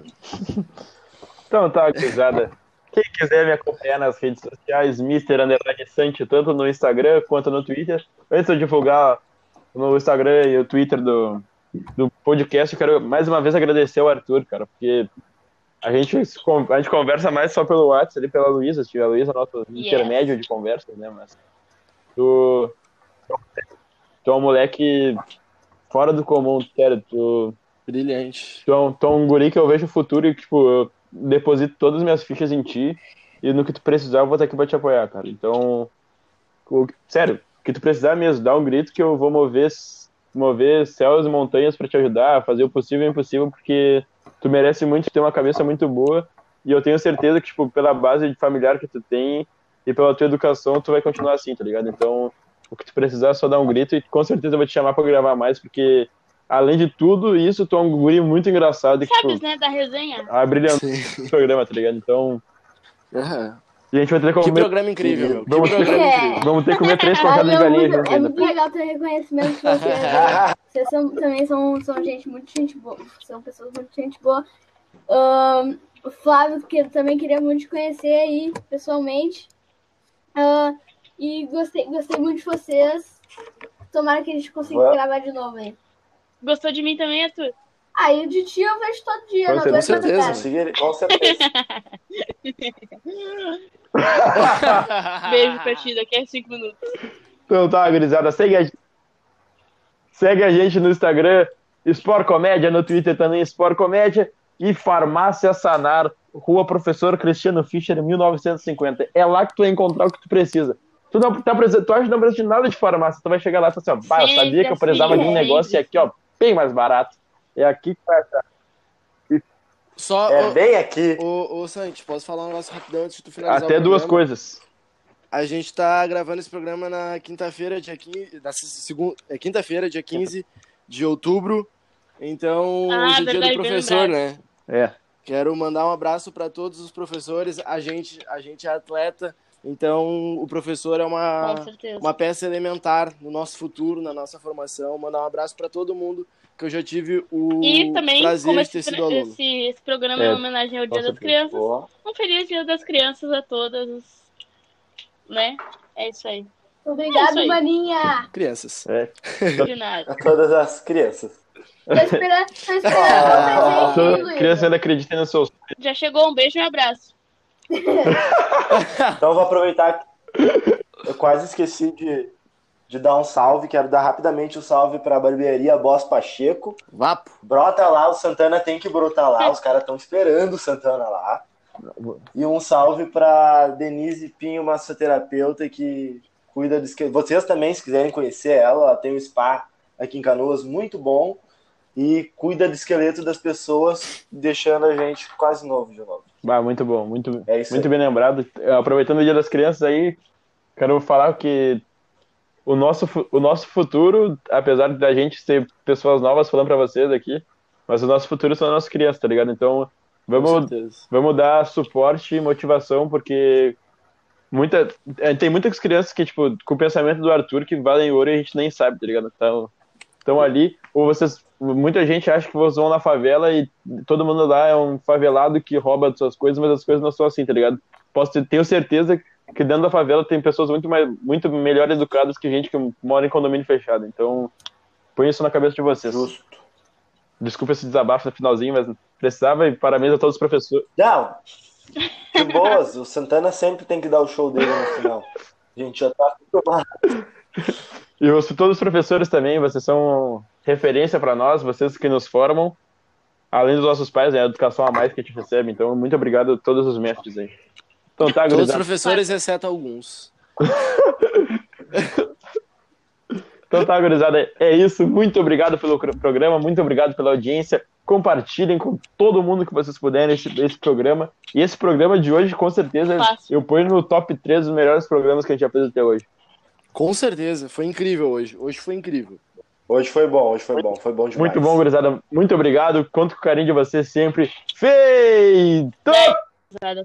A: Então tá, gurizada. Quem quiser me acompanhar nas redes sociais, Mr. Underline Sante, tanto no Instagram quanto no Twitter. Antes de eu divulgar no Instagram e o Twitter do, do podcast, eu quero mais uma vez agradecer ao Arthur, cara, porque a gente, se a gente conversa mais só pelo WhatsApp ali pela Luísa, a Luísa é o nosso
B: Yes.
A: intermédio de conversa, né? Mas tu, tu é um moleque fora do comum, sério, tu,
D: Brilhante.
A: Tu é, um, tu é um guri que eu vejo o futuro e, tipo, eu deposito todas as minhas fichas em ti e no que tu precisar eu vou estar aqui pra te apoiar, cara. Então, o- sério, o que tu precisar mesmo, dá um grito que eu vou mover, mover céus e montanhas pra te ajudar, fazer o possível e o impossível, porque tu merece muito ter uma cabeça muito boa e eu tenho certeza que, tipo, pela base familiar que tu tem e pela tua educação, tu vai continuar assim, tá ligado? Então, o que tu precisar é só dar um grito e com certeza eu vou te chamar pra gravar mais, porque além de tudo isso, tu é um guri muito engraçado que,
B: Sabes,
A: tipo,
B: né, da resenha?
A: a brilhante o programa, tá ligado? Então,
D: Aham.
A: e a gente vai ter que
D: Que
A: comer,
D: programa incrível, meu. Que
A: Vamos-
D: programa
E: É.
D: incrível.
A: vamos ter que comer três
E: Ah,
A: facadas de galinha
E: muito-
A: junto
E: é muito legal ter reconhecimento de vocês. (laughs) Vocês são- também são, são gente muito gente boa. São pessoas muito gente boa. Ahn, o Flávio, que eu também queria muito te conhecer aí, pessoalmente. Ah, e gostei, gostei muito de vocês. Tomara que a gente consiga
C: Vamos.
E: gravar de novo aí.
B: Gostou de mim também, Arthur?
E: Ah, e de ti eu vejo todo dia,
A: Com certeza.
C: Conseguir, com certeza.
B: Beijo pra ti, daqui a cinco minutos.
A: Então tá, gurizada, segue a, segue a gente no Instagram, Sport Comédia, no Twitter também Sport Comédia e Farmácia Sanar, Rua Professor Cristiano Fischer, 1950. É lá que tu vai encontrar o que tu precisa. Tu, não, tá, precisando- tu acha que não precisa de nada de farmácia. Tu vai chegar lá e falar assim, ó, "Bah, eu sabia que eu
B: sim,
A: precisava de um
B: sim.
A: negócio e aqui, ó, bem mais barato. É aqui que vai achar.
D: Só,
C: É
D: ô,
C: bem aqui.
D: ô, ô, Santi, posso falar um negócio rapidão antes de tu finalizar
A: Até
D: o
A: duas coisas.
D: A gente tá gravando esse programa na quinta-feira, dia 15. Na segunda, é quinta-feira, dia 15 de outubro. Então,
B: Ah,
D: hoje é dia do professor, né?
A: É.
D: Quero mandar um abraço para todos os professores. A gente, a gente é atleta, então o professor é uma, uma peça elementar no nosso futuro, na nossa formação. Mandar um abraço para todo mundo que eu já tive o
B: E também,
D: prazer de ter
B: esse,
D: sido aluno.
B: esse, esse programa é,
A: É,
B: uma homenagem ao Dia das. Crianças,
C: Boa.
B: um feliz Dia das Crianças a todas, né? É isso aí. É
E: Obrigado,
B: aí.
E: Maninha.
D: Crianças.
A: É.
B: De nada.
C: A todas as crianças.
E: Tô esperando, tô esperando
C: Ah,
E: presente,
A: criança ainda acredita nos seus.
B: Já chegou, um beijo e um abraço. (laughs)
C: Então eu vou aproveitar que eu quase esqueci de, de dar um salve. Quero dar rapidamente um salve para a barbearia Boss Pacheco.
D: Vapo.
C: Brota lá, o Santana tem que brotar lá. Os caras estão esperando o Santana lá. E um salve para Denise Pinho, massoterapeuta que cuida de. Vocês também, se quiserem conhecer ela, ela tem um spa aqui em Canoas muito bom e cuida do esqueleto das pessoas, deixando a gente quase novo de novo.
A: Ah, muito bom, muito,
C: É isso
A: muito
C: aí.
A: bem lembrado. Aproveitando o Dia das Crianças aí, quero falar que o nosso, o nosso futuro, apesar da gente ser pessoas novas falando pra vocês aqui, mas o nosso futuro são as nossas crianças, tá ligado? Então, vamos, vamos dar suporte e motivação, porque muita, tem muitas crianças que, tipo, com o pensamento do Arthur, que valem ouro e a gente nem sabe, tá ligado? Então, estão ali, ou vocês, muita gente acha que vocês vão na favela e todo mundo lá é um favelado que rouba suas coisas, mas as coisas não são assim, tá ligado? Posso ter, tenho certeza que dentro da favela tem pessoas muito mais, muito melhor educadas que gente que mora em condomínio fechado, então põe isso na cabeça de vocês.
C: Justo.
A: Desculpa esse desabafo no finalzinho, mas precisava e parabéns a todos os professores.
C: Não, (laughs) de boas. O Santana sempre tem que dar o show dele no final. A gente já tá acostumado.
A: E os, todos os professores também, vocês são referência para nós, vocês que nos formam, além dos nossos pais, é a educação a mais que a gente recebe. Então, muito obrigado a todos os mestres aí. Então tá,
D: Todos os professores, exceto alguns. (laughs)
A: Então tá, gurizada. É isso. Muito obrigado pelo programa, muito obrigado pela audiência. Compartilhem com todo mundo que vocês puderem esse, esse programa. E esse programa de hoje, com certeza,
B: Fácil.
A: eu ponho no top 3 dos melhores programas que a gente já fez até hoje.
D: Com certeza. Foi incrível hoje. Hoje foi incrível.
C: Hoje foi bom, hoje foi bom, foi bom demais.
A: Muito bom, gurizada. Muito obrigado. Conto com o carinho de vocês sempre. Feito!
B: Nada.